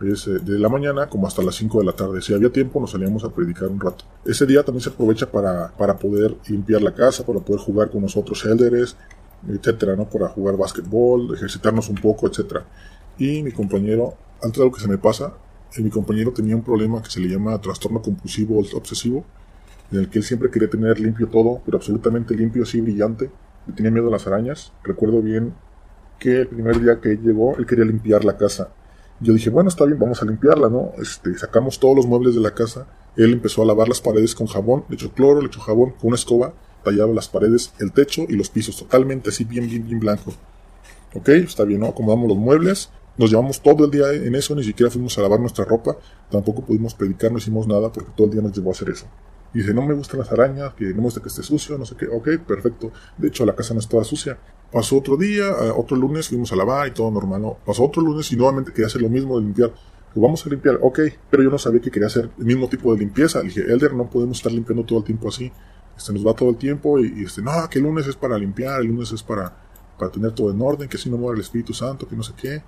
Es eh, de la mañana como hasta las 5 de la tarde. Si había tiempo, nos salíamos a predicar un rato. Ese día también se aprovecha para, para poder limpiar la casa, para poder jugar con nosotros elders, etcétera, ¿no? Para jugar básquetbol, ejercitarnos un poco, etcétera. Y mi compañero, antes de lo que se me pasa, eh, mi compañero tenía un problema que se le llama trastorno compulsivo obsesivo, en el que él siempre quería tener limpio todo, pero absolutamente limpio, así brillante. Le tenía miedo a las arañas. Recuerdo bien que el primer día que llegó, él quería limpiar la casa. Yo dije, bueno, está bien, vamos a limpiarla, ¿no? Este, sacamos todos los muebles de la casa. Él empezó a lavar las paredes con jabón, le echó cloro, le echó jabón con una escoba tallado las paredes, el techo y los pisos, totalmente así bien, bien, bien blanco. Ok, está bien, ¿no? Acomodamos los muebles, nos llevamos todo el día en eso, ni siquiera fuimos a lavar nuestra ropa, tampoco pudimos predicar, no hicimos nada porque todo el día nos llevó a hacer eso. Y dice, no me gustan las arañas, que no me gusta que esté sucio, no sé qué. Ok, perfecto. De hecho, la casa no estaba sucia. Pasó otro día, otro lunes fuimos a lavar y todo normal, ¿no? Pasó otro lunes y nuevamente quería hacer lo mismo de limpiar. vamos a limpiar, ok, pero yo no sabía que quería hacer el mismo tipo de limpieza. Le dije, Elder, no podemos estar limpiando todo el tiempo así este, nos va todo el tiempo y, este, no, que el lunes es para limpiar, el lunes es para, para tener todo en orden, que si no muere el Espíritu Santo, que no sé qué.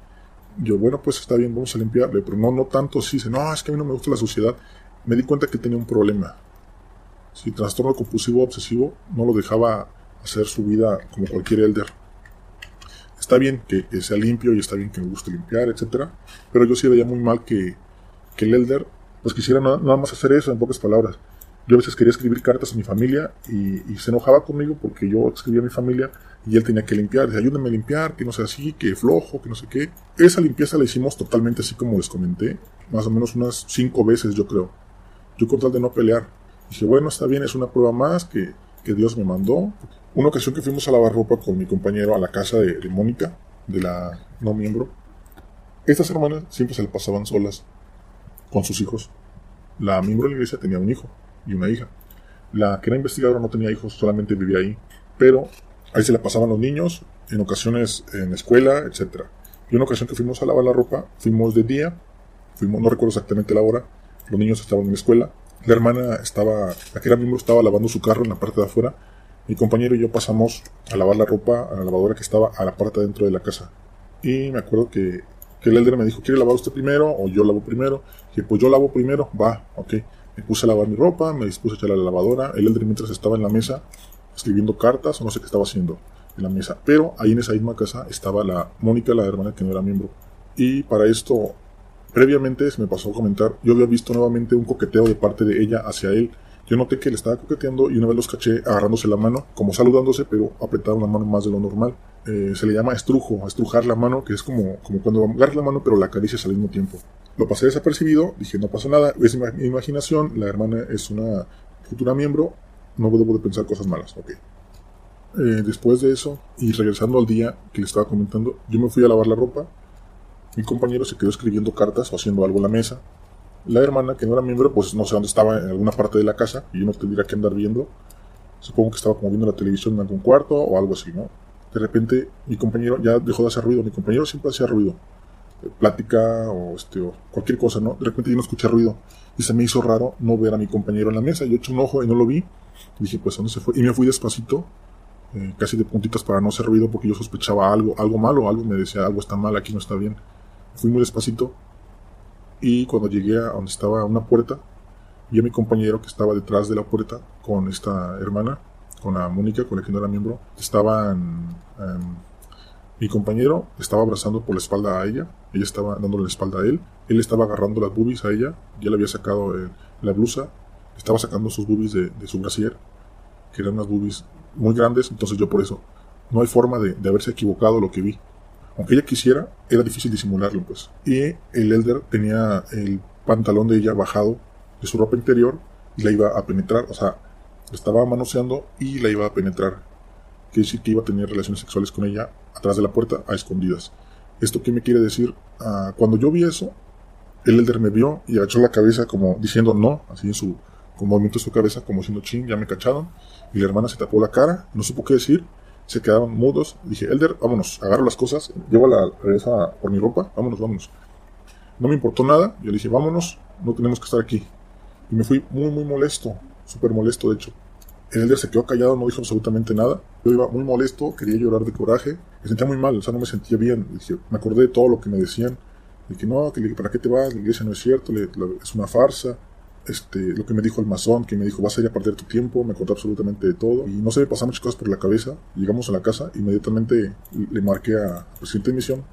Yo, bueno, pues está bien, vamos a limpiarle, pero no, no tanto si dice, no, es que a mí no me gusta la suciedad. Me di cuenta que tenía un problema. Si trastorno compulsivo obsesivo no lo dejaba hacer su vida como cualquier elder. Está bien que, sea limpio y está bien que me guste limpiar, etcétera, pero yo sí veía muy mal que, que el elder pues quisiera nada más hacer eso en pocas palabras yo a veces quería escribir cartas a mi familia y, se enojaba conmigo porque yo escribía a mi familia y él tenía que limpiar. Dice, ayúdenme a limpiar, que no sea así, que flojo, que no sé qué. Esa limpieza la hicimos totalmente así como les comenté, más o menos unas cinco veces yo creo. Yo con tal de no pelear. Dije, bueno, está bien, es una prueba más que, que Dios me mandó. Una ocasión que fuimos a lavar ropa con mi compañero a la casa de, de Mónica, de la no miembro. Estas hermanas siempre se le pasaban solas con sus hijos. La miembro de la iglesia tenía un hijo y una hija. La que era investigadora no tenía hijos, solamente vivía ahí, pero ahí se la pasaban los niños, en ocasiones en escuela, etc. Y una ocasión que fuimos a lavar la ropa, fuimos de día, fuimos, no recuerdo exactamente la hora, los niños estaban en la escuela, la hermana estaba, la que era miembro estaba lavando su carro en la parte de afuera, mi compañero y yo pasamos a lavar la ropa a la lavadora que estaba a la parte dentro de la casa. Y me acuerdo que, que el elder me dijo, ¿quiere lavar usted primero o yo lavo primero? Y pues yo lavo primero, va, ok. Me puse a lavar mi ropa, me dispuse a echar la lavadora. El Elder mientras estaba en la mesa escribiendo cartas o no sé qué estaba haciendo en la mesa. Pero ahí en esa misma casa estaba la Mónica, la hermana que no era miembro. Y para esto, previamente se me pasó a comentar, yo había visto nuevamente un coqueteo de parte de ella hacia él. Yo noté que le estaba coqueteando y una vez los caché agarrándose la mano, como saludándose, pero apretaron la mano más de lo normal. Eh, se le llama estrujo, estrujar la mano, que es como, como cuando agarras la mano pero la acaricias al mismo tiempo. Lo pasé desapercibido, dije no pasa nada, es mi imaginación, la hermana es una futura miembro, no debo de pensar cosas malas, ok. Eh, después de eso, y regresando al día que le estaba comentando, yo me fui a lavar la ropa, mi compañero se quedó escribiendo cartas o haciendo algo en la mesa, la hermana, que no era miembro, pues no sé dónde estaba, en alguna parte de la casa, y yo no tendría que andar viendo, supongo que estaba como viendo la televisión en algún cuarto o algo así, ¿no? De repente mi compañero ya dejó de hacer ruido, mi compañero siempre hacía ruido, plática o, este, o cualquier cosa, ¿no? De repente yo no escuché ruido y se me hizo raro no ver a mi compañero en la mesa. Yo eché un ojo y no lo vi. dije, pues, ¿dónde se fue? Y me fui despacito, eh, casi de puntitas para no hacer ruido porque yo sospechaba algo, algo malo, algo me decía, algo está mal, aquí no está bien. Fui muy despacito y cuando llegué a donde estaba una puerta, vi a mi compañero que estaba detrás de la puerta con esta hermana, con la Mónica, con la que no era miembro. Estaban Mi compañero estaba abrazando por la espalda a ella, ella estaba dándole la espalda a él, él estaba agarrando las boobies a ella, ya le había sacado eh, la blusa, estaba sacando sus boobies de, su brasier, que eran unas boobies muy grandes, entonces yo por eso no hay forma de haberse equivocado lo que vi. Aunque ella quisiera, era difícil disimularlo, pues. Y el Elder tenía el pantalón de ella bajado de su ropa interior y la iba a penetrar, o sea, estaba manoseando y la iba a penetrar. Quiere decir que iba a tener relaciones sexuales con ella atrás de la puerta, a escondidas. ¿Esto qué me quiere decir? Ah, cuando yo vi eso, el Elder me vio y agachó la cabeza como diciendo no, así en su con movimiento de su cabeza, como diciendo ching, ya me cacharon. Y la hermana se tapó la cara, no supo qué decir, se quedaron mudos. Dije, Elder, vámonos, agarro las cosas, llevo la cabeza por mi ropa, vámonos, vámonos. No me importó nada, yo le dije, vámonos, no tenemos que estar aquí. Y me fui muy, muy molesto, súper molesto de hecho. El Elder se quedó callado, no dijo absolutamente nada. Yo iba muy molesto, quería llorar de coraje, me sentía muy mal, o sea, no me sentía bien. Me acordé de todo lo que me decían. Dije, no, que ¿para qué te vas? La iglesia no es cierto, es una farsa este, lo que me dijo el masón, que me dijo, vas a ir a perder tu tiempo, me contó absolutamente de todo. Y no sé, pasaron muchas cosas por la cabeza. Llegamos a la casa, inmediatamente le marqué a presidente de misión.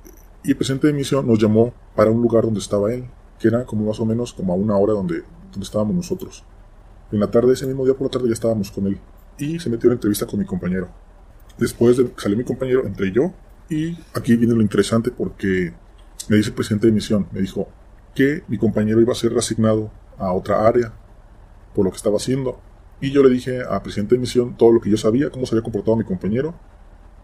Y el presidente de misión nos llamó para un lugar donde estaba él, que era como más o menos como a una hora donde, donde estábamos nosotros. En la tarde, ese mismo día por la tarde, ya estábamos con él. Y se metió en entrevista con mi compañero. Después de salió mi compañero, entre yo. Y aquí viene lo interesante porque me dice el presidente de misión, me dijo que mi compañero iba a ser reasignado a otra área por lo que estaba haciendo. Y yo le dije a presidente de misión todo lo que yo sabía, cómo se había comportado mi compañero.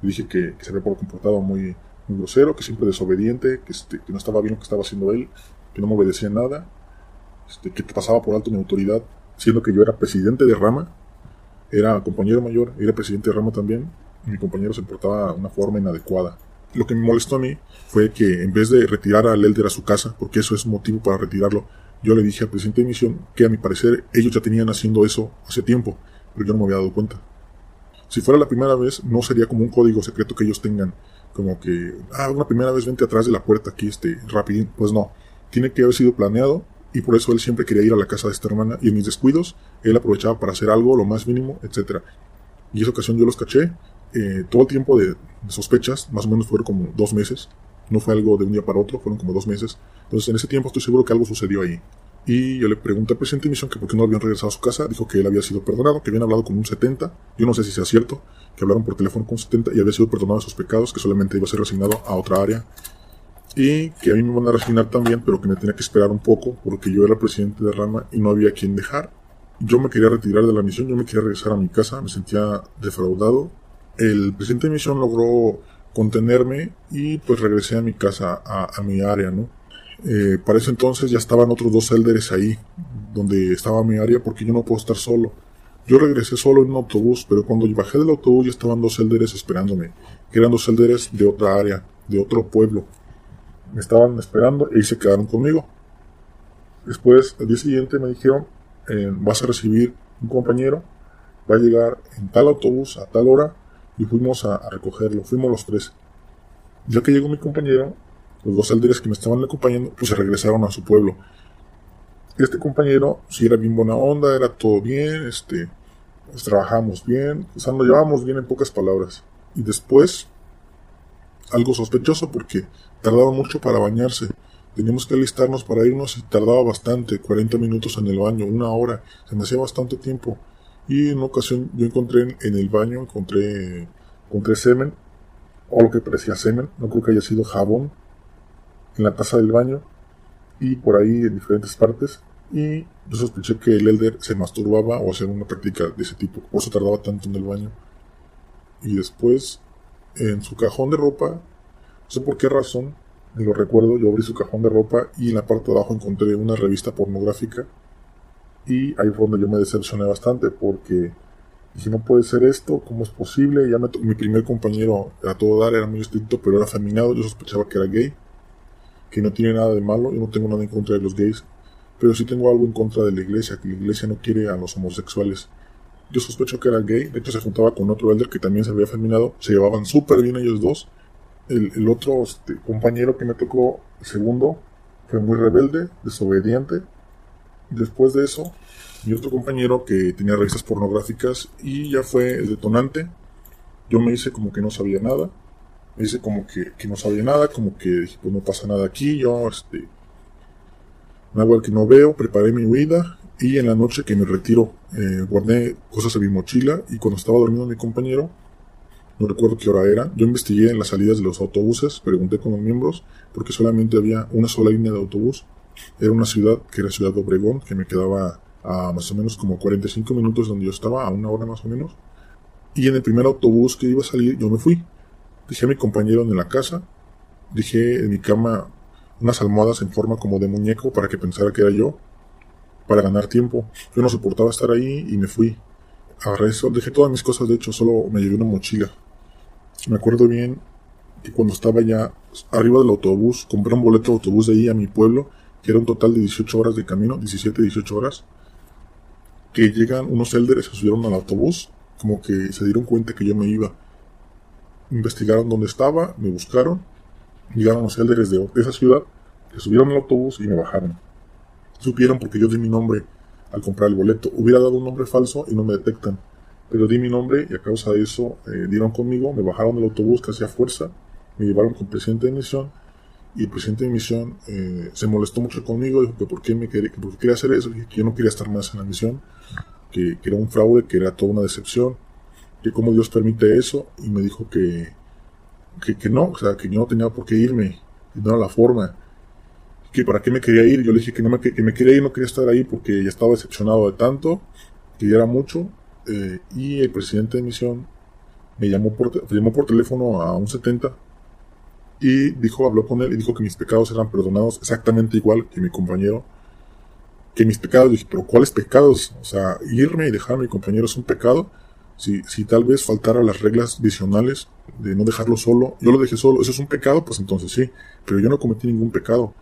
Le dije que, se había comportado muy, muy grosero, que siempre desobediente, que, este, que, no estaba bien lo que estaba haciendo él, que no me obedecía nada, este, que pasaba por alto mi autoridad, siendo que yo era presidente de rama, era compañero mayor, era presidente de rama también, y mi compañero se portaba de una forma inadecuada. Lo que me molestó a mí fue que en vez de retirar al Elder a su casa, porque eso es motivo para retirarlo, yo le dije al presidente de misión que a mi parecer ellos ya tenían haciendo eso hace tiempo, pero yo no me había dado cuenta. Si fuera la primera vez, no sería como un código secreto que ellos tengan, como que, ah, una primera vez vente atrás de la puerta aquí, este, rapidín. Pues no, tiene que haber sido planeado y por eso él siempre quería ir a la casa de esta hermana y en mis descuidos él aprovechaba para hacer algo, lo más mínimo, etc. Y esa ocasión yo los caché, eh, todo el tiempo de, de sospechas, más o menos fueron como dos meses, no fue algo de un día para otro, fueron como dos meses. Entonces en ese tiempo estoy seguro que algo sucedió ahí. Y yo le pregunté al presidente de misión que por qué no habían regresado a su casa. Dijo que él había sido perdonado, que habían hablado con un 70. Yo no sé si sea cierto, que hablaron por teléfono con un 70 y había sido perdonado de sus pecados, que solamente iba a ser resignado a otra área. Y que a mí me van a resignar también, pero que me tenía que esperar un poco porque yo era presidente de rama y no había quien dejar. Yo me quería retirar de la misión, yo me quería regresar a mi casa, me sentía defraudado. El presidente de misión logró contenerme y pues regresé a mi casa, a, mi área, ¿no? Eh, para ese entonces ya estaban otros dos elders ahí, donde estaba mi área, porque yo no puedo estar solo. Yo regresé solo en un autobús, pero cuando bajé del autobús ya estaban dos elders esperándome, que eran dos elders de otra área, de otro pueblo. Me estaban esperando y se quedaron conmigo. Después, al día siguiente me dijeron, eh, vas a recibir un compañero, va a llegar en tal autobús a tal hora y fuimos a, recogerlo. Fuimos los tres. Ya que llegó mi compañero, los dos alderes que me estaban acompañando, pues se regresaron a su pueblo. Este compañero, si era bien buena onda, era todo bien, este, pues, trabajamos bien, o sea, nos llevábamos bien en pocas palabras. Y después, algo sospechoso porque tardaba mucho para bañarse. Teníamos que alistarnos para irnos y tardaba bastante, 40 minutos en el baño, una hora, se me hacía bastante tiempo. Y en una ocasión yo encontré en, el baño, encontré, encontré semen, o lo que parecía semen, no creo que haya sido jabón, en la taza del baño, y por ahí en diferentes partes. Y yo sospeché que el elder se masturbaba o hacía una práctica de ese tipo, por eso tardaba tanto en el baño. Y después, en su cajón de ropa, no sé por qué razón, ni lo recuerdo, yo abrí su cajón de ropa y en la parte de abajo encontré una revista pornográfica y ahí fue donde yo me decepcioné bastante porque dije, no puede ser esto, ¿cómo es posible? Ya mi primer compañero a todo dar era muy estricto, pero era afeminado, yo sospechaba que era gay, que no tiene nada de malo, yo no tengo nada en contra de los gays, pero sí tengo algo en contra de la iglesia, que la iglesia no quiere a los homosexuales. Yo sospecho que era gay, de hecho se juntaba con otro elder que también se había afeminado, se llevaban súper bien ellos dos. El, el otro este, compañero que me tocó, el segundo, fue muy rebelde, desobediente, Después de eso, mi otro compañero que tenía revistas pornográficas y ya fue el detonante. Yo me hice como que no sabía nada Me dice como que, que no sabía nada, como que dije, pues no pasa nada aquí, yo, este, me hago el que no veo, preparé mi huida y en la noche que me retiro eh, guardé cosas en mi mochila y cuando estaba durmiendo mi compañero, no recuerdo qué hora era, yo investigué en las salidas de los autobuses, pregunté con los miembros porque solamente había una sola línea de autobús. Era una ciudad que era Ciudad Obregón, que me quedaba a más o menos como 45 minutos donde yo estaba, a una hora más o menos. Y en el primer autobús que iba a salir yo me fui. Dejé a mi compañero en la casa, dejé en mi cama unas almohadas en forma como de muñeco para que pensara que era yo, para ganar tiempo. Yo no soportaba estar ahí y me fui. Agarré eso, dejé todas mis cosas, de hecho solo me llevé una mochila. Me acuerdo bien que cuando estaba ya arriba del autobús, compré un boleto de autobús de ahí a mi pueblo, que era un total de 18 horas de camino, 17, 18 horas, que llegan unos élderes, se subieron al autobús, como que se dieron cuenta que yo me iba. Investigaron dónde estaba, me buscaron, llegaron los élderes de, esa ciudad, que subieron al autobús y me bajaron. Supieron porque yo di mi nombre al comprar el boleto. Hubiera dado un nombre falso y no me detectan. Pero di mi nombre y a causa de eso eh, dieron conmigo, me bajaron del autobús casi a fuerza, me llevaron con presidente de misión y el presidente de misión eh, se molestó mucho conmigo, dijo que por qué me quería, que por qué quería hacer eso, que yo no quería estar más en la misión, que, que, era un fraude, que era toda una decepción, que cómo Dios permite eso, y me dijo que, que, que no, o sea, que yo no tenía por qué irme, no era la forma, que para qué me quería ir, yo le dije que, no me, que me quería ir, no quería estar ahí porque ya estaba decepcionado de tanto, que ya era mucho, eh, y el presidente de misión me llamó por, llamó por teléfono a un 70 y dijo, habló con él y dijo que mis pecados eran perdonados exactamente igual que mi compañero. Que mis pecados, dije, pero ¿cuáles pecados? O sea, irme y dejar a mi compañero es un pecado. Si, si tal vez faltara las reglas visionales de no dejarlo solo, yo lo dejé solo, eso es un pecado, pues entonces sí, pero yo no cometí ningún pecado.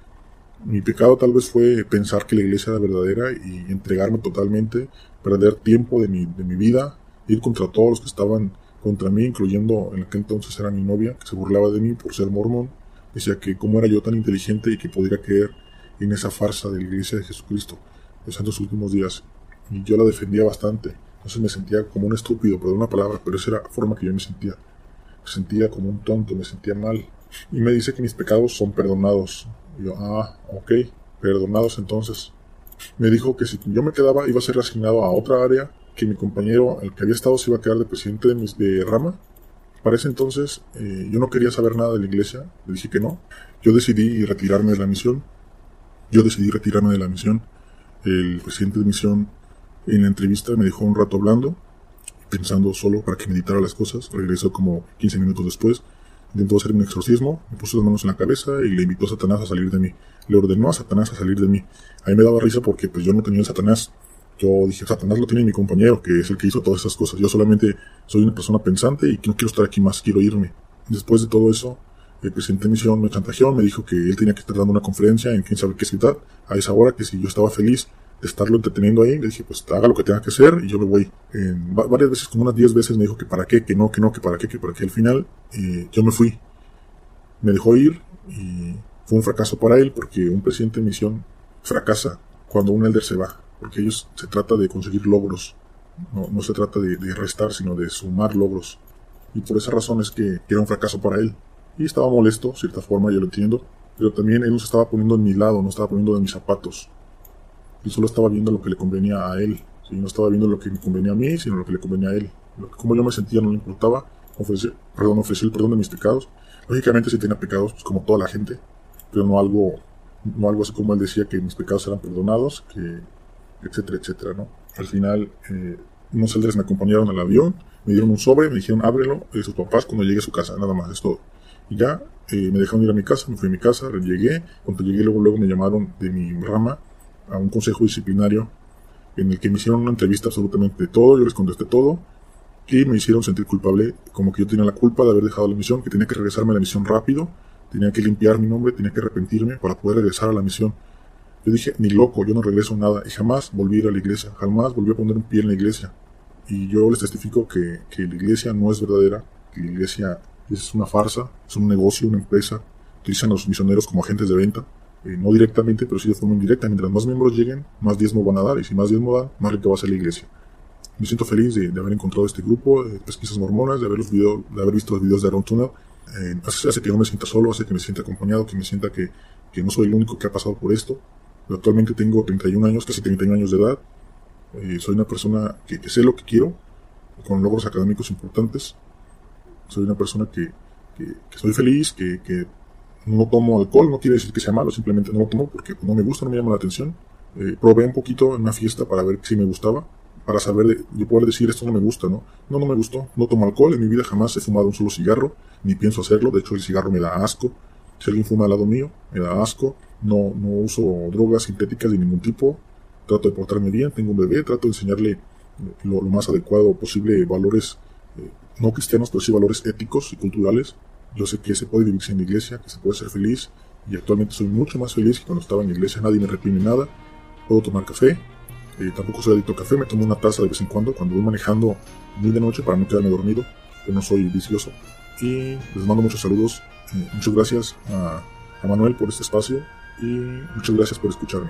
Mi pecado tal vez fue pensar que la iglesia era verdadera y entregarme totalmente, perder tiempo de mi, de mi vida, ir contra todos los que estaban contra mí, incluyendo en aquel entonces era mi novia, que se burlaba de mí por ser mormón. Decía que cómo era yo tan inteligente y que podría creer en esa farsa de la iglesia de Jesucristo en los últimos días. Y yo la defendía bastante. Entonces me sentía como un estúpido, por una palabra, pero esa era la forma que yo me sentía. Me sentía como un tonto, me sentía mal. Y me dice que mis pecados son perdonados. Y yo, ah, ok, perdonados entonces. Me dijo que si yo me quedaba iba a ser asignado a otra área que mi compañero, el que había estado, se iba a quedar de presidente de, mis, de rama. Para ese entonces eh, yo no quería saber nada de la iglesia, le dije que no. Yo decidí retirarme de la misión. Yo decidí retirarme de la misión. El presidente de misión en la entrevista me dejó un rato hablando, pensando solo para que meditara las cosas. Regresó como 15 minutos después. Intentó hacer un exorcismo, me puso las manos en la cabeza y le invitó a Satanás a salir de mí. Le ordenó a Satanás a salir de mí. A mí me daba risa porque pues yo no tenía el Satanás. Yo dije, Satanás lo tiene mi compañero, que es el que hizo todas esas cosas. Yo solamente soy una persona pensante y que no quiero estar aquí más, quiero irme. Después de todo eso, el presidente de misión me chantajeó, me dijo que él tenía que estar dando una conferencia en quién sabe qué ciudad, a esa hora, que si yo estaba feliz de estarlo entreteniendo ahí, le dije, pues haga lo que tenga que hacer y yo me voy. Varias veces, como unas 10 veces, me dijo que para qué, que no, que no, que para qué, que para qué. Al final, eh, yo me fui. Me dejó ir y fue un fracaso para él porque un presidente de misión fracasa cuando un elder se va porque ellos se trata de conseguir logros, no, no se trata de, de, restar, sino de sumar logros. Y por esa razón es que, era un fracaso para él. Y estaba molesto, de cierta forma, yo lo entiendo, pero también él no se estaba poniendo en mi lado, no estaba poniendo en mis zapatos. Él solo estaba viendo lo que le convenía a él. ¿sí? No estaba viendo lo que me convenía a mí, sino lo que le convenía a él. Como yo me sentía no le importaba. Ofrecer, perdón, ofrecí el perdón de mis pecados. Lógicamente sí tenía pecados, pues, como toda la gente, pero no algo, no algo así como él decía que mis pecados eran perdonados, que etcétera, etcétera, ¿no? Al final, eh, unos elders me acompañaron al avión, me dieron un sobre, me dijeron ábrelo, de sus papás cuando llegue a su casa, nada más, es todo. Y ya, eh, me dejaron ir a mi casa, me fui a mi casa, llegué, cuando llegué luego, luego me llamaron de mi rama a un consejo disciplinario en el que me hicieron una entrevista absolutamente de todo, yo les contesté todo, y me hicieron sentir culpable, como que yo tenía la culpa de haber dejado la misión, que tenía que regresarme a la misión rápido, tenía que limpiar mi nombre, tenía que arrepentirme para poder regresar a la misión. Yo dije, ni loco, yo no regreso nada. Y jamás volví a ir a la iglesia, jamás volví a poner un pie en la iglesia. Y yo les testifico que, que la iglesia no es verdadera, que la iglesia es una farsa, es un negocio, una empresa. Utilizan a los misioneros como agentes de venta. Eh, no directamente, pero sí de forma indirecta. Mientras más miembros lleguen, más diezmo van a dar. Y si más diezmo dan, más rica va a ser la iglesia. Me siento feliz de, de haber encontrado este grupo de pesquisas mormonas, de haber, los video, de haber visto los videos de Aaron Tunnel. eh, hace, que no me sienta solo, hace que me sienta acompañado, que me sienta que, que no soy el único que ha pasado por esto. Actualmente tengo 31 años, casi 31 años de edad. Eh, soy una persona que, sé lo que quiero, con logros académicos importantes. Soy una persona que, que, soy feliz, que, que, no tomo alcohol, no quiere decir que sea malo, simplemente no lo tomo porque no me gusta, no me llama la atención. Eh, probé un poquito en una fiesta para ver si me gustaba, para saber, de, poder decir esto no me gusta, ¿no? No, no me gustó, no tomo alcohol, en mi vida jamás he fumado un solo cigarro, ni pienso hacerlo, de hecho el cigarro me da asco, si alguien fuma al lado mío, me da asco, no, no uso drogas sintéticas de ningún tipo, trato de portarme bien, tengo un bebé, trato de enseñarle lo, más adecuado posible valores eh, no cristianos, pero sí valores éticos y culturales. Yo sé que se puede vivir en la iglesia, que se puede ser feliz, y actualmente soy mucho más feliz que cuando estaba en la iglesia, nadie me reprime nada, puedo tomar café, eh, tampoco soy adicto a café, me tomo una taza de vez en cuando cuando voy manejando muy de noche para no quedarme dormido, que no soy vicioso. Y les mando muchos saludos, eh, muchas gracias a Manuel por este espacio y muchas gracias por escucharme.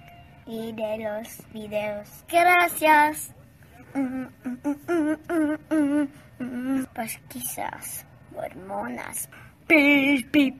Y de los videos. Gracias. Pues quizás hormonas. Pi, pi,